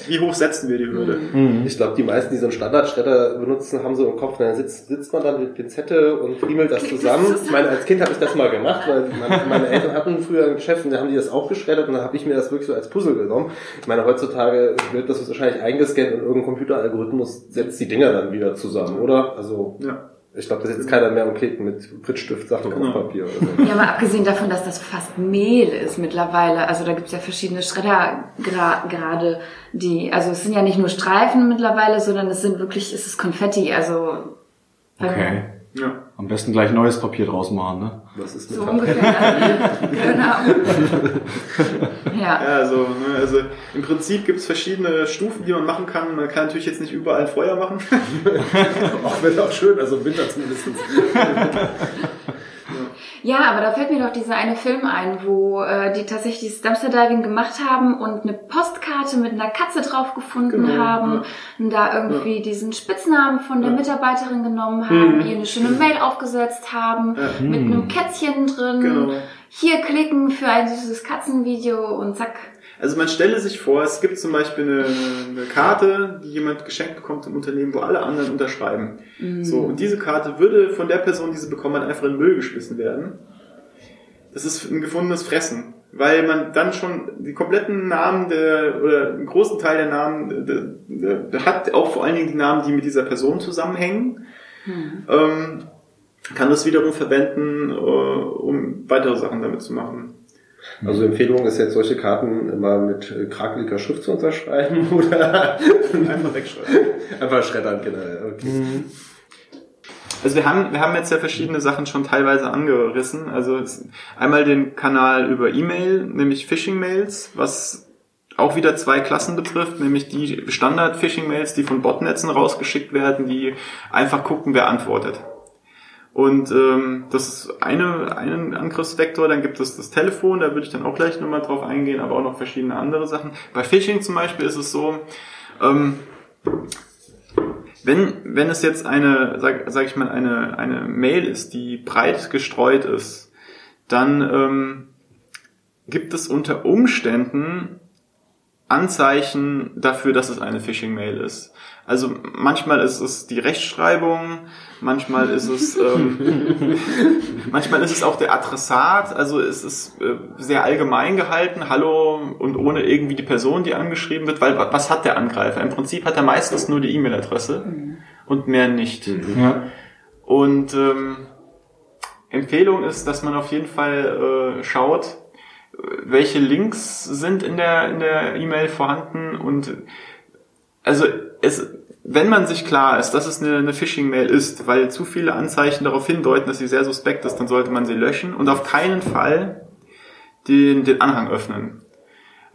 Wie hoch setzen wir die Hürde? Mhm. Ich glaube, die meisten, die so einen Standardschredder benutzen, haben so im Kopf, dann sitzt, sitzt man dann mit Pinzette und friemelt das zusammen. Ich meine, als Kind habe ich das mal gemacht, weil meine Eltern hatten früher ein Geschäft und da haben die das auch geschreddert und dann habe ich mir das wirklich so als Puzzle genommen. Ich meine, heutzutage wird das wahrscheinlich eingescannt und irgendein Computeralgorithmus setzt die Dinger dann wieder zusammen, oder? Also ja. Ich glaube, da sitzt keiner mehr und klebt mit Prittstift Sachen genau. auf Papier. Oder so. Ja, aber abgesehen davon, dass das fast Mehl ist mittlerweile. Also da gibt's ja verschiedene Schredder gerade, die, also es sind ja nicht nur Streifen mittlerweile, sondern es sind wirklich, es ist Konfetti. Also okay. Ja. Am besten gleich neues Papier draus machen, ne? Das ist so ungefähr. genau. ja. ja, also, ne, also im Prinzip gibt's verschiedene Stufen, die man machen kann. Man kann natürlich jetzt nicht überall Feuer machen. auch wäre auch schön, also im Winter zumindest. Ja, aber da fällt mir doch dieser eine Film ein, wo äh, die tatsächlich das Dumpster Diving gemacht haben und eine Postkarte mit einer Katze drauf gefunden genau, haben ja. und da irgendwie ja. diesen Spitznamen von der ja. Mitarbeiterin genommen haben, mhm. ihr eine schöne Mail aufgesetzt haben mit einem Kätzchen drin. Genau. Hier klicken für ein süßes Katzenvideo und zack. Also man stelle sich vor, es gibt zum Beispiel eine, eine Karte, die jemand geschenkt bekommt im Unternehmen, wo alle anderen unterschreiben. Mhm. So, und diese Karte würde von der Person, die sie bekommen hat, einfach in den Müll geschmissen werden. Das ist ein gefundenes Fressen, weil man dann schon die kompletten Namen der, oder einen großen Teil der Namen, der, der, hat auch vor allen Dingen die Namen, die mit dieser Person zusammenhängen. Mhm. Ähm, kann das wiederum verwenden, äh, um weitere Sachen damit zu machen. Also Empfehlung ist jetzt solche Karten immer mit äh, krakeliger Schrift zu unterschreiben oder einfach wegschreiben. Einfach schreddern, genau. Okay. Mhm. Also wir haben, wir haben jetzt ja verschiedene Sachen schon teilweise angerissen. Also einmal den Kanal über E-Mail, nämlich Phishing-Mails, was auch wieder zwei Klassen betrifft, nämlich die Standard-Phishing-Mails, die von Botnetzen rausgeschickt werden, die einfach gucken, wer antwortet. Und ähm, das ist eine, einen Angriffsvektor. Dann gibt es das Telefon, da würde ich dann auch gleich nochmal drauf eingehen, aber auch noch verschiedene andere Sachen. Bei Phishing zum Beispiel ist es so, ähm, wenn, wenn es jetzt eine, sag, sag ich mal, eine, eine Mail ist, die breit gestreut ist, dann ähm, gibt es unter Umständen Anzeichen dafür, dass es eine Phishing-Mail ist. Also manchmal ist es die Rechtschreibung, manchmal ist es ähm, manchmal ist es auch der Adressat, also es ist äh, sehr allgemein gehalten, hallo und ohne irgendwie die Person, die angeschrieben wird, weil was hat der Angreifer? Im Prinzip hat er meistens nur die E-Mail-Adresse mhm. und mehr nicht. Mhm. Ja. Und ähm, Empfehlung ist, dass man auf jeden Fall äh, schaut, welche Links sind in der in der E-Mail vorhanden und also es, wenn man sich klar ist, dass es eine, eine Phishing-Mail ist, weil zu viele Anzeichen darauf hindeuten, dass sie sehr suspekt ist, dann sollte man sie löschen und auf keinen Fall den, den Anhang öffnen.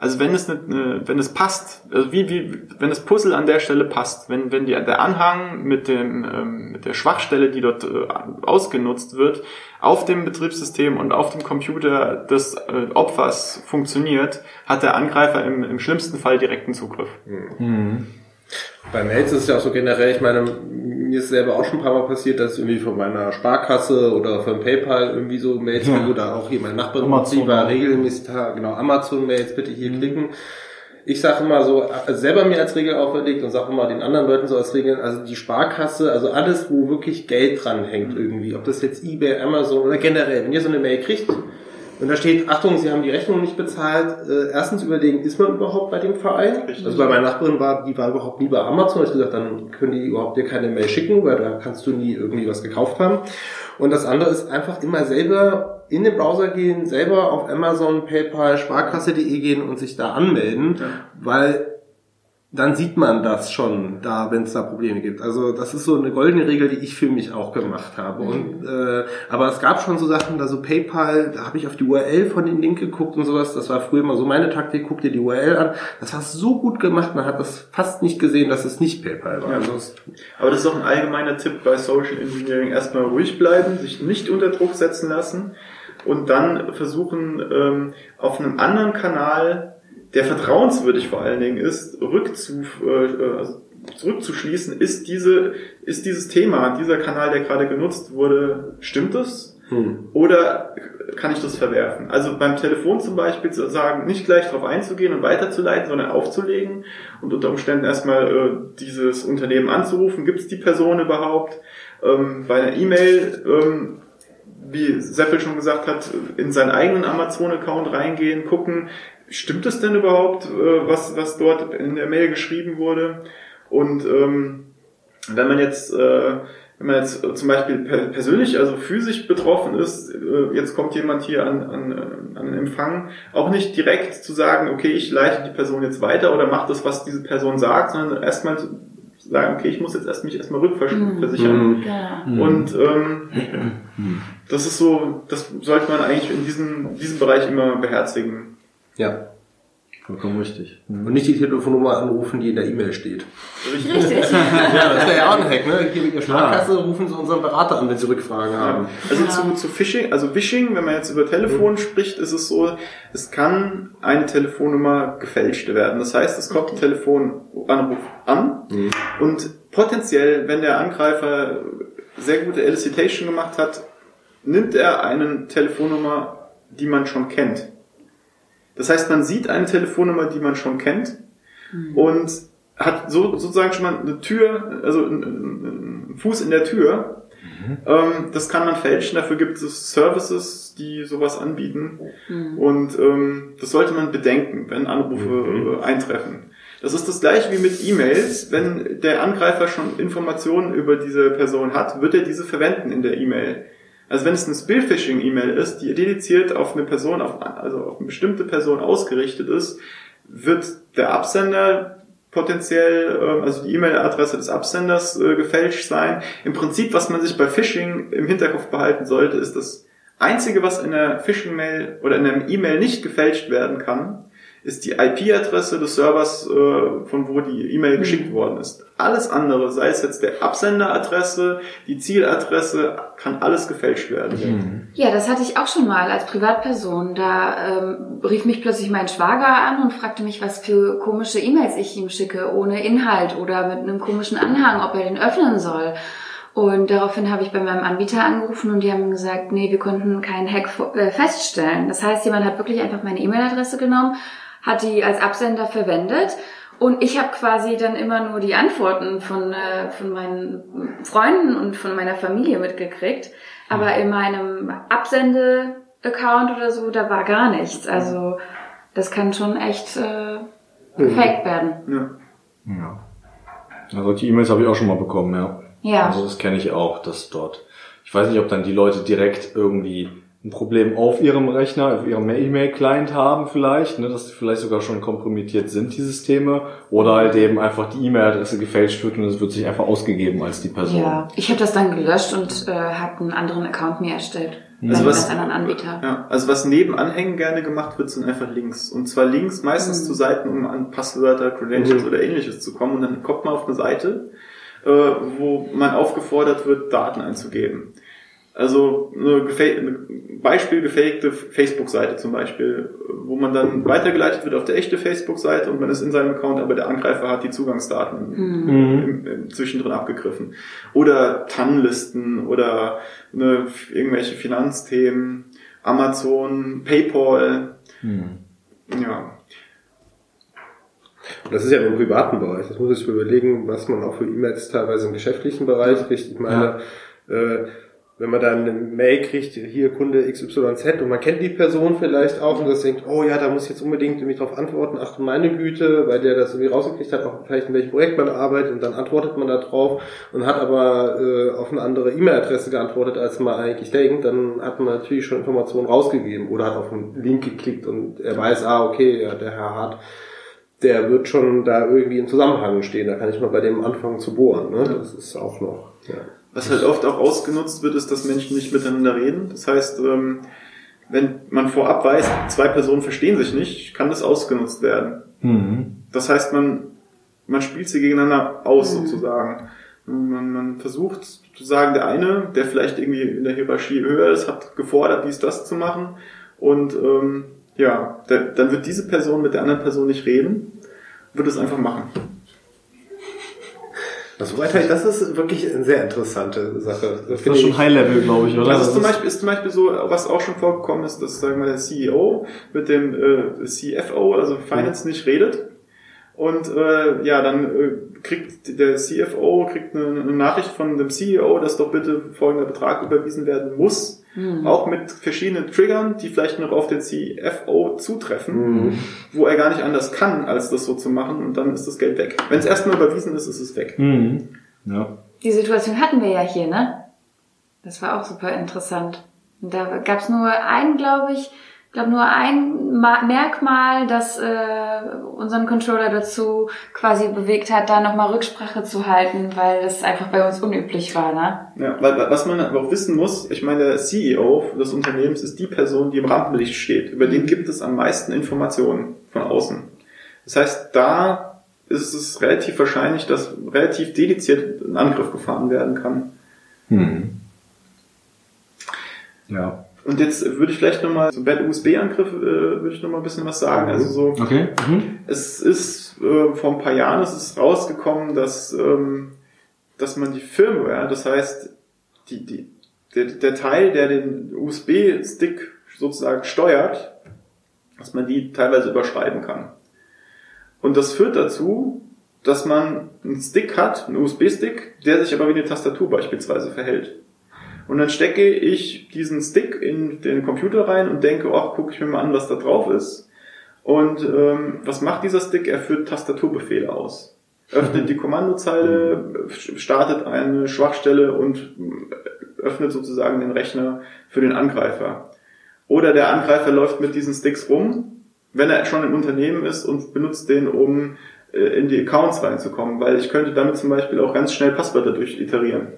Also wenn es eine, wenn es passt, also wie, wie, wenn das Puzzle an der Stelle passt, wenn, wenn die, der Anhang mit dem, ähm, mit der Schwachstelle, die dort äh, ausgenutzt wird, auf dem Betriebssystem und auf dem Computer des äh, Opfers funktioniert, hat der Angreifer im, im schlimmsten Fall direkten Zugriff. Mhm. Bei Mails ist es ja auch so generell, ich meine, mir ist selber auch schon ein paar Mal passiert, dass irgendwie von meiner Sparkasse oder von PayPal irgendwie so Mails ja. oder auch hier mein Nachbar Amazon war regelmäßig, genau, Amazon-Mails, bitte hier mhm. klicken. Ich sage immer so, also selber mir als Regel auferlegt und sage immer den anderen Leuten so als Regel, also die Sparkasse, also alles, wo wirklich Geld dran hängt irgendwie, ob das jetzt eBay, Amazon oder generell, wenn ihr so eine Mail kriegt, Und da steht, Achtung, Sie haben die Rechnung nicht bezahlt. Äh, erstens überlegen, ist man überhaupt bei dem Verein? Richtig. Also bei meiner Nachbarin war, die war überhaupt nie bei Amazon. Ich gesagt, dann können die überhaupt dir keine Mail schicken, weil da kannst du nie irgendwie was gekauft haben. Und das andere ist einfach immer selber in den Browser gehen, selber auf Amazon, PayPal, Sparkasse.de gehen und sich da anmelden, Ja. weil dann sieht man das schon da, wenn es da Probleme gibt. Also das ist so eine goldene Regel, die ich für mich auch gemacht habe. Und äh, aber es gab schon so Sachen, da so PayPal, da habe ich auf die URL von dem Link geguckt und sowas. Das war früher immer so meine Taktik. Guck dir die URL an. Das war so gut gemacht, man hat das fast nicht gesehen, dass es nicht PayPal war. Ja. Aber das ist auch ein allgemeiner Tipp bei Social Engineering. Erstmal ruhig bleiben, sich nicht unter Druck setzen lassen und dann versuchen, ähm, auf einem anderen Kanal, der vertrauenswürdig vor allen Dingen ist, rückzu, äh, also zurückzuschließen, ist diese, ist dieses Thema, dieser Kanal, der gerade genutzt wurde, stimmt es? hm. Oder kann ich das verwerfen? Also beim Telefon zum Beispiel zu sagen, nicht gleich darauf einzugehen und weiterzuleiten, sondern aufzulegen und unter Umständen erstmal äh, dieses Unternehmen anzurufen. Gibt es die Person überhaupt? Ähm, bei einer E-Mail, ähm, wie Seppel schon gesagt hat, in seinen eigenen Amazon-Account reingehen, gucken, stimmt es denn überhaupt, äh, was, was dort in der Mail geschrieben wurde? Und ähm, wenn man jetzt äh, wenn man jetzt äh, zum Beispiel per persönlich, also physisch betroffen ist, äh, jetzt kommt jemand hier an, an, äh, an den Empfang, auch nicht direkt zu sagen, okay, ich leite die Person jetzt weiter oder mache das, was diese Person sagt, sondern erstmal zu sagen, okay, ich muss jetzt erst mich erstmal rückversichern. Mhm. Genau. Und ähm, das ist so, das sollte man eigentlich in diesem, diesem Bereich immer beherzigen. Ja. Vollkommen richtig. Und nicht die Telefonnummer anrufen, die in der E-Mail steht. Richtig. Ja, das wäre ja auch ein Hack, ne? Hier mit der Sparkasse rufen Sie unseren Berater an, wenn Sie Rückfragen haben. Also Ja. zu, zu Phishing, also Phishing, wenn man jetzt über Telefon spricht, ist es so, es kann eine Telefonnummer gefälscht werden. Das heißt, es kommt ein Telefonanruf an Mhm. und potenziell, wenn der Angreifer sehr gute Elicitation gemacht hat, nimmt er eine Telefonnummer, die man schon kennt. Das heißt, man sieht eine Telefonnummer, die man schon kennt und hat so, sozusagen schon mal eine Tür, also einen, Fuß in der Tür. Ähm, das kann man fälschen, dafür gibt es Services, die sowas anbieten. Und ähm, das sollte man bedenken, wenn Anrufe äh, eintreffen. Das ist das gleiche wie mit E-Mails. Wenn der Angreifer schon Informationen über diese Person hat, wird er diese verwenden in der E-Mail. Also wenn es eine Spearphishing-E-Mail ist, die dediziert auf eine Person, auf, also auf eine bestimmte Person ausgerichtet ist, wird der Absender potenziell, ähm, also die E-Mail-Adresse des Absenders äh, gefälscht sein. Im Prinzip, was man sich bei Phishing im Hinterkopf behalten sollte, ist das Einzige, was in der Phishing-Mail oder in einem E-Mail nicht gefälscht werden kann, ist die IP-Adresse des Servers, äh, von wo die E-Mail geschickt worden ist. Alles andere, sei es jetzt der Absenderadresse, die Zieladresse, kann alles gefälscht werden. Ja, das hatte ich auch schon mal als Privatperson. Da ähm, rief mich plötzlich mein Schwager an und fragte mich, was für komische E-Mails ich ihm schicke, ohne Inhalt oder mit einem komischen Anhang, ob er den öffnen soll. Und daraufhin habe ich bei meinem Anbieter angerufen und die haben gesagt, nee, wir konnten keinen Hack äh, feststellen. Das heißt, jemand hat wirklich einfach meine E-Mail-Adresse genommen, hat die als Absender verwendet und ich habe quasi dann immer nur die Antworten von, äh, von meinen Freunden und von meiner Familie mitgekriegt. Aber in meinem Absende-Account oder so, da war gar nichts. Also das kann schon echt äh, gefaked werden. Ja. Ja. Also die E-Mails habe ich auch schon mal bekommen, ja. Ja. Also das kenne ich auch, dass dort. Ich weiß nicht, ob dann die Leute direkt irgendwie ein Problem auf ihrem Rechner, auf ihrem E-Mail-Client haben vielleicht, ne, dass die vielleicht sogar schon kompromittiert sind, die Systeme, oder halt eben einfach die E-Mail-Adresse gefälscht wird und es wird sich einfach ausgegeben als die Person. Ja, ich habe das dann gelöscht und äh, habe einen anderen Account mir erstellt. Bei Also einem was- ganz anderen Anbieter. Ja, also was neben Anhängen gerne gemacht wird, sind einfach Links. Und zwar Links meistens zu Seiten, um an Passwörter, Credentials oder ähnliches zu kommen. Und dann kommt man auf eine Seite, äh, wo man aufgefordert wird, Daten einzugeben. Also eine, eine Beispiel gefakte Facebook-Seite zum Beispiel, wo man dann weitergeleitet wird auf der echte Facebook-Seite und man ist in seinem Account, aber der Angreifer hat die Zugangsdaten im, im, zwischendrin abgegriffen. Oder TAN-Listen oder ne, irgendwelche Finanzthemen, Amazon, PayPal. Ja. Und das ist ja im privaten Bereich. Das muss sich überlegen, was man auch für E-Mails teilweise im geschäftlichen Bereich kriegt. Ich meine, äh, wenn man dann eine Mail kriegt, hier Kunde XYZ und man kennt die Person vielleicht auch und das denkt, oh ja, da muss ich jetzt unbedingt irgendwie drauf antworten, ach meine Güte, weil der das irgendwie rausgekriegt hat, auch vielleicht in welchem Projekt man arbeitet und dann antwortet man da drauf und hat aber äh, auf eine andere E-Mail-Adresse geantwortet, als man eigentlich denkt, dann hat man natürlich schon Informationen rausgegeben oder hat auf einen Link geklickt und er weiß, ah, okay, ja, der Herr Hart, der wird schon da irgendwie im Zusammenhang stehen, da kann ich mal bei dem anfangen zu bohren, ne? das ist auch noch, ja. Was halt oft auch ausgenutzt wird, ist, dass Menschen nicht miteinander reden. Das heißt, ähm, wenn man vorab weiß, zwei Personen verstehen sich nicht, kann das ausgenutzt werden. Mhm. Das heißt, man, man spielt sie gegeneinander aus mhm. sozusagen. Man, man versucht zu sagen, der eine, der vielleicht irgendwie in der Hierarchie höher ist, hat gefordert, dies, das zu machen. Und ähm, ja, der, dann wird diese Person mit der anderen Person nicht reden, wird es einfach machen. Das, das ist wirklich eine sehr interessante Sache. Das, das ist schon High-Level, glaube ich, oder? Das ist zum, Beispiel, ist zum Beispiel so, was auch schon vorgekommen ist, dass sagen wir, der CEO mit dem äh, CFO, also Finance, nicht redet. Und äh, ja, dann äh, kriegt der CFO kriegt eine, eine Nachricht von dem CEO, dass doch bitte folgender Betrag überwiesen werden muss Mhm. Auch mit verschiedenen Triggern, die vielleicht noch auf den CFO zutreffen, mhm. wo er gar nicht anders kann, als das so zu machen und dann ist das Geld weg. Wenn es erstmal überwiesen ist, ist es weg. Mhm. Ja. Die Situation hatten wir ja hier, ne? Das war auch super interessant. Und da gab es nur einen, glaube ich, ich glaube nur ein Merkmal, das äh, unseren Controller dazu quasi bewegt hat, da nochmal Rücksprache zu halten, weil das einfach bei uns unüblich war. Ne? Ja, weil was man aber auch wissen muss, ich meine, der CEO des Unternehmens ist die Person, die im Rampenlicht steht. Über den gibt es am meisten Informationen von außen. Das heißt, da ist es relativ wahrscheinlich, dass relativ dediziert ein Angriff gefahren werden kann. Hm. Ja. Und jetzt würde ich vielleicht nochmal zum Bad USB-Angriff äh, würde ich nochmal ein bisschen was sagen. Also so, okay. Mhm. es ist äh, vor ein paar Jahren ist es rausgekommen, dass ähm, dass man die Firmware, das heißt die die der, der Teil, der den USB-Stick sozusagen steuert, dass man die teilweise überschreiben kann. Und das führt dazu, dass man einen Stick hat, einen USB-Stick, der sich aber wie eine Tastatur beispielsweise verhält. Und dann stecke ich diesen Stick in den Computer rein und denke, ach, gucke ich mir mal an, was da drauf ist. Und ähm, was macht dieser Stick? Er führt Tastaturbefehle aus. Öffnet die Kommandozeile, startet eine Schwachstelle und öffnet sozusagen den Rechner für den Angreifer. Oder der Angreifer läuft mit diesen Sticks rum, wenn er schon im Unternehmen ist und benutzt den, um äh, in die Accounts reinzukommen, weil ich könnte damit zum Beispiel auch ganz schnell Passwörter durchiterieren.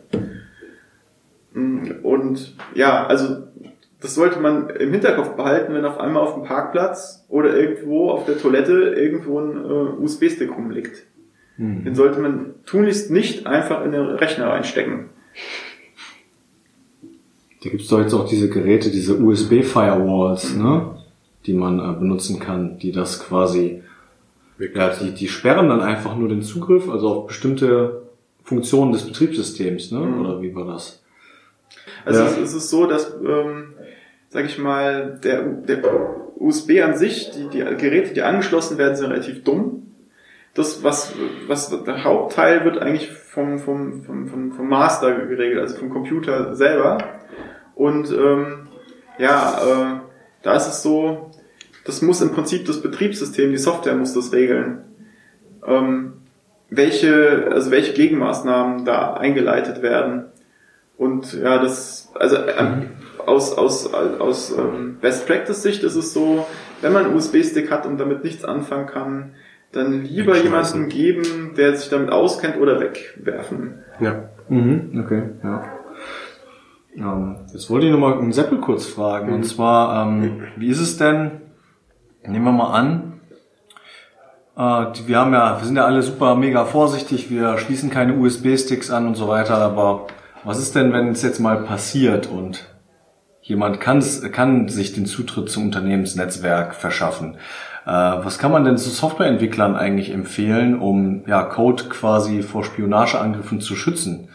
Und ja, also das sollte man im Hinterkopf behalten, wenn auf einmal auf dem Parkplatz oder irgendwo auf der Toilette irgendwo ein äh, USB-Stick rumliegt. Mhm. Den sollte man tunlichst nicht einfach in den Rechner reinstecken. Da gibt's doch jetzt auch diese Geräte, diese USB-Firewalls, ne? die man äh, benutzen kann, die das quasi, ja, die, die sperren dann einfach nur den Zugriff, also auf bestimmte Funktionen des Betriebssystems, ne? Mhm. oder wie war das? Also ja. es, es, ist so, dass, ähm, sag ich mal, der, der USB an sich, die, die Geräte, die angeschlossen werden, sind relativ dumm. Das, was, was der Hauptteil wird eigentlich vom, vom, vom, vom, vom Master geregelt, also vom Computer selber. Und ähm, ja, äh, da ist es so, das muss im Prinzip das Betriebssystem, die Software muss das regeln. Ähm, welche, also welche Gegenmaßnahmen da eingeleitet werden. Und ja, das, also ähm, aus, aus, aus ähm, Best Practice Sicht ist es so, wenn man einen USB-Stick hat und damit nichts anfangen kann, dann lieber jemanden geben, der sich damit auskennt oder wegwerfen. Ja. Mhm, okay, ja. Ähm, jetzt wollte ich nochmal einen Seppel kurz fragen. Mhm. Und zwar, ähm, wie ist es denn, nehmen wir mal an, äh, wir haben ja, wir sind ja alle super mega vorsichtig, wir schließen keine USB-Sticks an und so weiter, aber was ist denn, wenn es jetzt mal passiert und jemand kann, kann sich den Zutritt zum Unternehmensnetzwerk verschaffen? Äh, was kann man denn zu Softwareentwicklern eigentlich empfehlen, um ja, Code quasi vor Spionageangriffen zu schützen?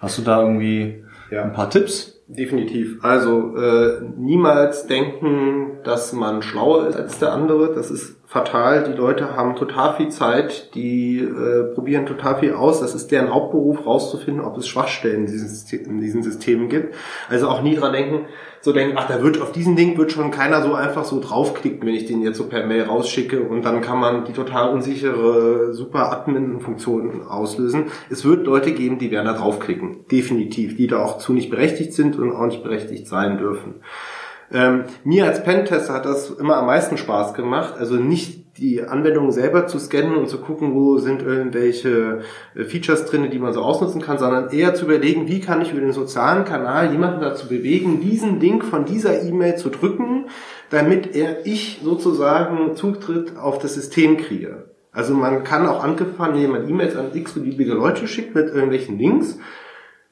Hast du da irgendwie ja. ein paar Tipps? Definitiv. Also äh, niemals denken, dass man schlauer ist als der andere. Das ist fatal. Die Leute haben total viel Zeit, die äh, probieren total viel aus. Das ist deren Hauptberuf, rauszufinden, ob es Schwachstellen in diesen, System, in diesen Systemen gibt. Also auch nie dran denken, so denken, ach, da wird auf diesen Link wird schon keiner so einfach so draufklicken, wenn ich den jetzt so per Mail rausschicke und dann kann man die total unsichere super Admin-Funktion auslösen. Es wird Leute geben, die werden da draufklicken. Definitiv. Die da auch zu nicht berechtigt sind und auch nicht berechtigt sein dürfen. Ähm, mir als Pentester hat das immer am meisten Spaß gemacht. Also nicht die Anwendung selber zu scannen und zu gucken, wo sind irgendwelche äh, Features drin, die man so ausnutzen kann, sondern eher zu überlegen, wie kann ich über den sozialen Kanal jemanden dazu bewegen, diesen Link von dieser E-Mail zu drücken, damit er ich sozusagen Zutritt auf das System kriege. Also man kann auch angefangen, indem man E-Mails an x-beliebige Leute schickt mit irgendwelchen Links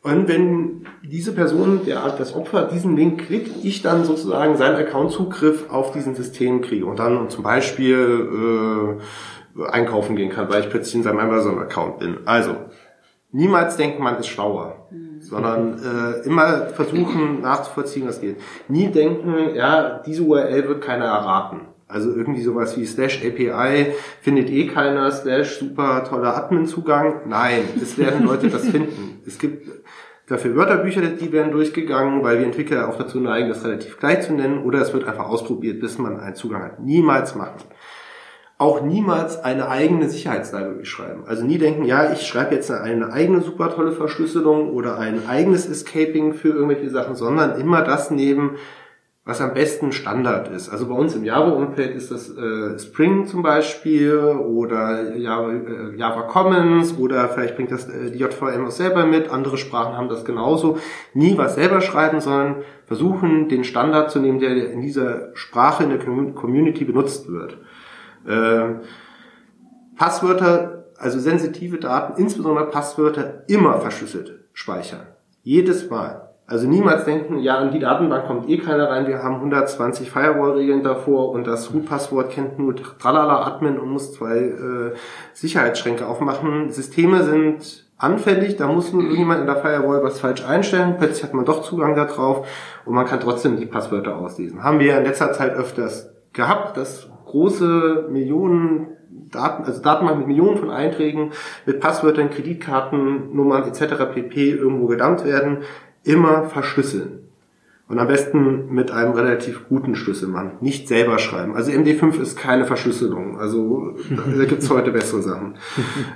und wenn diese Person, der das Opfer, diesen Link klickt, ich dann sozusagen seinen Account-Zugriff auf diesen System kriege und dann zum Beispiel äh, einkaufen gehen kann, weil ich plötzlich in seinem Amazon-Account bin. Also, niemals denken, man ist schlauer, mhm. sondern äh, immer versuchen nachzuvollziehen, was geht. Nie denken, ja, diese URL wird keiner erraten. Also irgendwie sowas wie Slash API findet eh keiner, Slash super toller Admin-Zugang. Nein, es werden Leute das finden. Es gibt dafür Wörterbücher, die werden durchgegangen, weil wir Entwickler auch dazu neigen, das relativ gleich zu nennen, oder es wird einfach ausprobiert, bis man einen Zugang hat. Niemals machen. Auch niemals eine eigene Sicherheitslibrary schreiben. Also nie denken, ja, ich schreibe jetzt eine eigene super tolle Verschlüsselung oder ein eigenes Escaping für irgendwelche Sachen, sondern immer das nehmen, was am besten Standard ist. Also bei uns im Java-Umfeld ist das äh, Spring zum Beispiel oder Java, äh, Java Commons oder vielleicht bringt das äh, die JVM auch selber mit. Andere Sprachen haben das genauso. Nie was selber schreiben, sondern versuchen, den Standard zu nehmen, der in dieser Sprache in der Community benutzt wird. Äh, Passwörter, also sensitive Daten, insbesondere Passwörter, immer verschlüsselt speichern. Jedes Mal. Also niemals denken, ja, an die Datenbank kommt eh keiner rein, wir haben 120 Firewall-Regeln davor und das Root-Passwort kennt nur Tralala Admin und muss zwei äh, Sicherheitsschränke aufmachen. Systeme sind anfällig, da muss nur irgendjemand in der Firewall was falsch einstellen, plötzlich hat man doch Zugang darauf und man kann trotzdem die Passwörter auslesen. Haben wir in letzter Zeit öfters gehabt, dass große Millionen Daten, also Datenbank mit Millionen von Einträgen, mit Passwörtern, Kreditkartennummern etc. pp. irgendwo gedumpt werden immer verschlüsseln. Und am besten mit einem relativ guten Schlüsselmann. Nicht selber schreiben. Also MD5 ist keine Verschlüsselung. Also da gibt's heute bessere Sachen.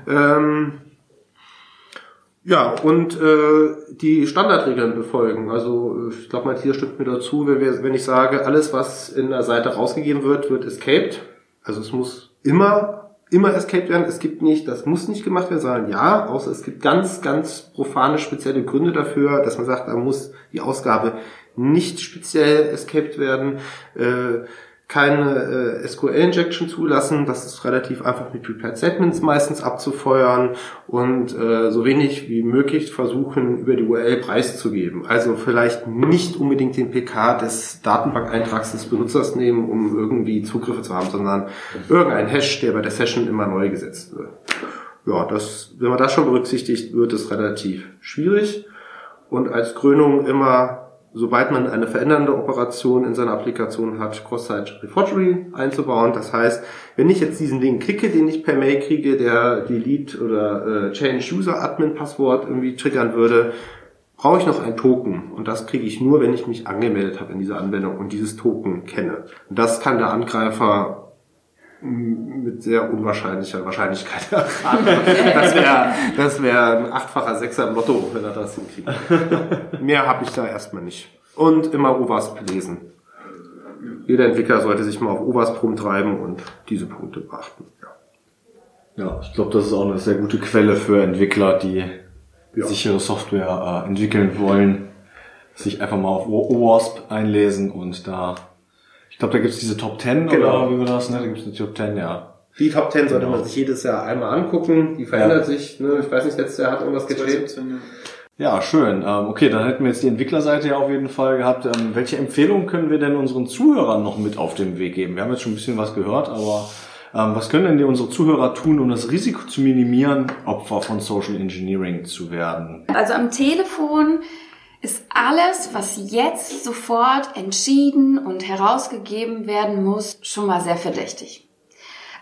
ähm, ja, und äh, die Standardregeln befolgen. Also ich glaube, Matthias stimmt mir dazu, wenn, wir, wenn ich sage, alles, was in der Seite rausgegeben wird, wird escaped. Also es muss immer immer escaped werden. Es gibt nicht, das muss nicht gemacht werden, sondern ja, außer es gibt ganz, ganz profane spezielle Gründe dafür, dass man sagt, da muss die Ausgabe nicht speziell escaped werden. Äh, keine äh, SQL-Injection zulassen. Das ist relativ einfach mit Prepared Segments meistens abzufeuern und äh, so wenig wie möglich versuchen, über die URL preiszugeben. Also vielleicht nicht unbedingt den PK des Datenbankeintrags des Benutzers nehmen, um irgendwie Zugriffe zu haben, sondern irgendein Hash, der bei der Session immer neu gesetzt wird. Ja, das, wenn man das schon berücksichtigt, wird es relativ schwierig. Und als Krönung immer sobald man eine verändernde Operation in seiner Applikation hat, Cross-Site Reforgery einzubauen. Das heißt, wenn ich jetzt diesen Link klicke, den ich per Mail kriege, der Delete oder äh, Change User Admin Passwort irgendwie triggern würde, brauche ich noch ein Token. Und das kriege ich nur, wenn ich mich angemeldet habe in dieser Anwendung und dieses Token kenne. Und das kann der Angreifer mit sehr unwahrscheinlicher Wahrscheinlichkeit erfahren. Das wäre das wär ein achtfacher Sechser im Lotto, wenn er das hinkriegt. Mehr habe ich da erstmal nicht. Und immer OWASP lesen. Jeder Entwickler sollte sich mal auf OWASP rumtreiben und diese Punkte beachten. Ja, ja ich glaube, das ist auch eine sehr gute Quelle für Entwickler, die ja. sichere Software äh, entwickeln wollen. Sich einfach mal auf OWASP einlesen und da ich glaube, da gibt's diese Top 10 genau. oder wie war das? Ne? Da gibt's eine Top 10, ja. Die Top 10 sollte genau. man sich jedes Jahr einmal angucken. Die verändert ja. sich. Ne? Ich weiß nicht, letztes Jahr hat irgendwas gedreht. Ja, schön. Ähm, okay, dann hätten wir jetzt die Entwicklerseite ja auf jeden Fall gehabt. Ähm, welche Empfehlungen können wir denn unseren Zuhörern noch mit auf den Weg geben? Wir haben jetzt schon ein bisschen was gehört, aber ähm, was können denn die unsere Zuhörer tun, um das Risiko zu minimieren, Opfer von Social Engineering zu werden? Also am Telefon ist alles, was jetzt sofort entschieden und herausgegeben werden muss, schon mal sehr verdächtig.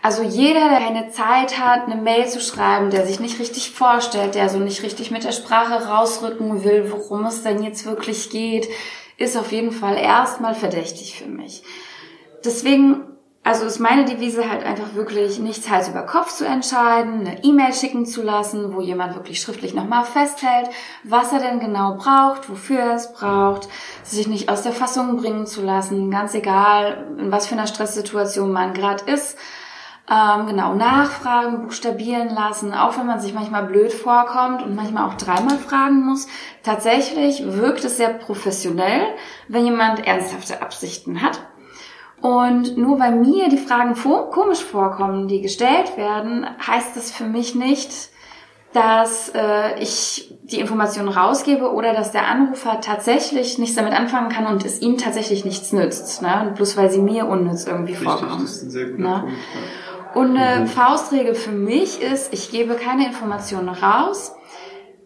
Also jeder, der keine Zeit hat, eine Mail zu schreiben, der sich nicht richtig vorstellt, der so nicht richtig mit der Sprache rausrücken will, worum es denn jetzt wirklich geht, ist auf jeden Fall erstmal verdächtig für mich. Deswegen also ist meine Devise halt einfach wirklich nichts Hals über Kopf zu entscheiden, eine E-Mail schicken zu lassen, wo jemand wirklich schriftlich nochmal festhält, was er denn genau braucht, wofür er es braucht, sich nicht aus der Fassung bringen zu lassen, ganz egal, in was für einer Stresssituation man gerade ist. Ähm, genau, nachfragen, buchstabieren lassen, auch wenn man sich manchmal blöd vorkommt und manchmal auch dreimal fragen muss. Tatsächlich wirkt es sehr professionell, wenn jemand ernsthafte Absichten hat und nur weil mir die Fragen komisch vorkommen, die gestellt werden, heißt das für mich nicht, dass äh, ich die Informationen rausgebe oder dass der Anrufer tatsächlich nichts damit anfangen kann und es ihm tatsächlich nichts nützt, ne? bloß weil sie mir unnütz irgendwie Richtig, vorkommen. Das ist ein sehr guter ne? Punkt. Und eine mhm. Faustregel für mich ist, ich gebe keine Informationen raus,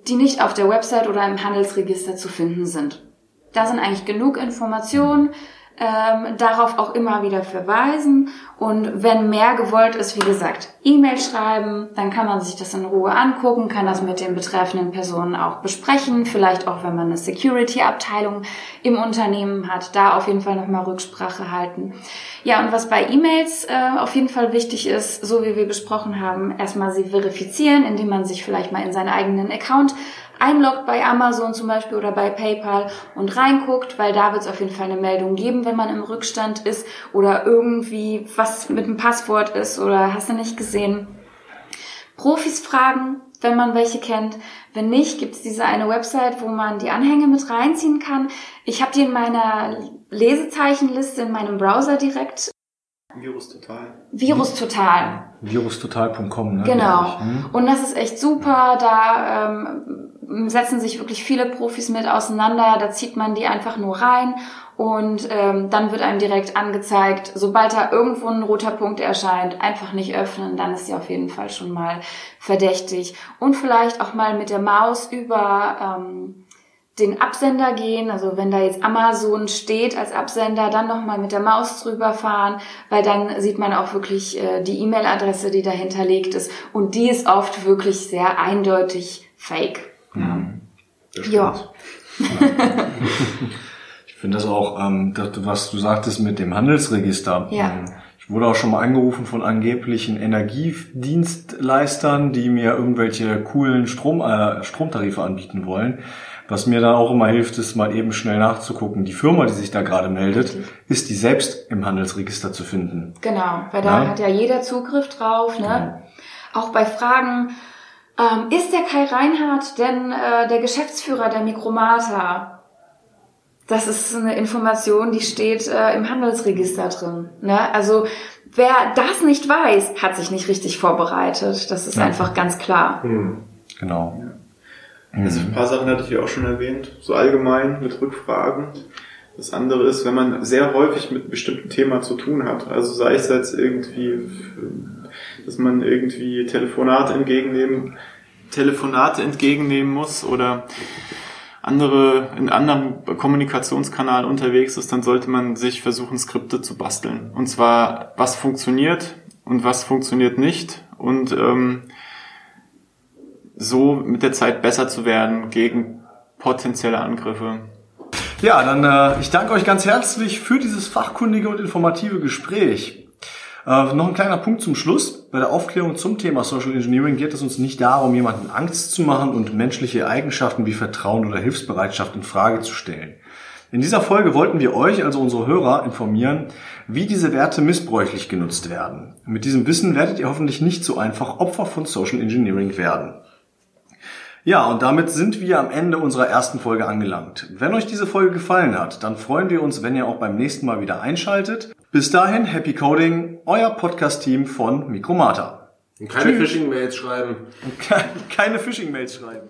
die nicht auf der Website oder im Handelsregister zu finden sind. Da sind eigentlich genug Informationen, ähm, darauf auch immer wieder verweisen. Und wenn mehr gewollt ist, wie gesagt, E-Mail schreiben, dann kann man sich das in Ruhe angucken, kann das mit den betreffenden Personen auch besprechen, vielleicht auch, wenn man eine Security-Abteilung im Unternehmen hat, da auf jeden Fall nochmal Rücksprache halten. Ja, und was bei E-Mails äh, auf jeden Fall wichtig ist, so wie wir besprochen haben, erstmal sie verifizieren, indem man sich vielleicht mal in seinen eigenen Account einloggt bei Amazon zum Beispiel oder bei PayPal und reinguckt, weil da wird es auf jeden Fall eine Meldung geben, wenn man im Rückstand ist oder irgendwie was mit dem Passwort ist oder hast du nicht gesehen. Profis fragen, wenn man welche kennt. Wenn nicht, gibt es diese eine Website, wo man die Anhänge mit reinziehen kann. Ich habe die in meiner Lesezeichenliste in meinem Browser direkt. Virus Total. Virus Total. Virustotal.com, ne? Genau. Hm? Und das ist echt super. Da ähm, setzen sich wirklich viele Profis mit auseinander. Da zieht man die einfach nur rein und ähm, dann wird einem direkt angezeigt, sobald da irgendwo ein roter Punkt erscheint, einfach nicht öffnen, dann ist sie auf jeden Fall schon mal verdächtig. Und vielleicht auch mal mit der Maus über ähm, den Absender gehen, also wenn da jetzt Amazon steht als Absender, dann nochmal mit der Maus drüber fahren, weil dann sieht man auch wirklich äh, die E-Mail-Adresse, die dahinterlegt ist und die ist oft wirklich sehr eindeutig fake. Mhm. Ja. ich finde das auch, ähm, was du sagtest mit dem Handelsregister. Ja. Ähm, ich wurde auch schon mal angerufen von angeblichen Energiedienstleistern, die mir irgendwelche coolen Strom, äh, Stromtarife anbieten wollen. Was mir dann auch immer hilft, ist mal eben schnell nachzugucken. Die Firma, die sich da gerade meldet, Richtig. ist die selbst im Handelsregister zu finden. Genau, weil da ja? hat ja jeder Zugriff drauf. Ne? Genau. Auch bei Fragen, ähm, ist der Kai Reinhardt denn äh, der Geschäftsführer der Mikromata? Das ist eine Information, die steht äh, im Handelsregister drin. Ne? Also wer das nicht weiß, hat sich nicht richtig vorbereitet. Das ist ja. einfach ganz klar. Hm. Genau. Ja. Also ein paar Sachen hatte ich ja auch schon erwähnt, so allgemein mit Rückfragen. Das andere ist, wenn man sehr häufig mit einem bestimmten Thema zu tun hat, also sei es jetzt irgendwie dass man irgendwie Telefonate entgegennehmen, Telefonate entgegennehmen muss oder andere, in anderem Kommunikationskanal unterwegs ist, dann sollte man sich versuchen, Skripte zu basteln. Und zwar, was funktioniert und was funktioniert nicht und ähm, so mit der Zeit besser zu werden gegen potenzielle Angriffe. Ja, dann äh, ich danke euch ganz herzlich für dieses fachkundige und informative Gespräch. Äh, noch ein kleiner Punkt zum Schluss. Bei der Aufklärung zum Thema Social Engineering geht es uns nicht darum, jemanden Angst zu machen und menschliche Eigenschaften wie Vertrauen oder Hilfsbereitschaft in Frage zu stellen. In dieser Folge wollten wir euch, also unsere Hörer, informieren, wie diese Werte missbräuchlich genutzt werden. Mit diesem Wissen werdet ihr hoffentlich nicht so einfach Opfer von Social Engineering werden. Ja, und damit sind wir am Ende unserer ersten Folge angelangt. Wenn euch diese Folge gefallen hat, dann freuen wir uns, wenn ihr auch beim nächsten Mal wieder einschaltet. Bis dahin, Happy Coding, euer Podcast-Team von Mikromata. keine Phishing-Mails schreiben. Keine Phishing-Mails schreiben.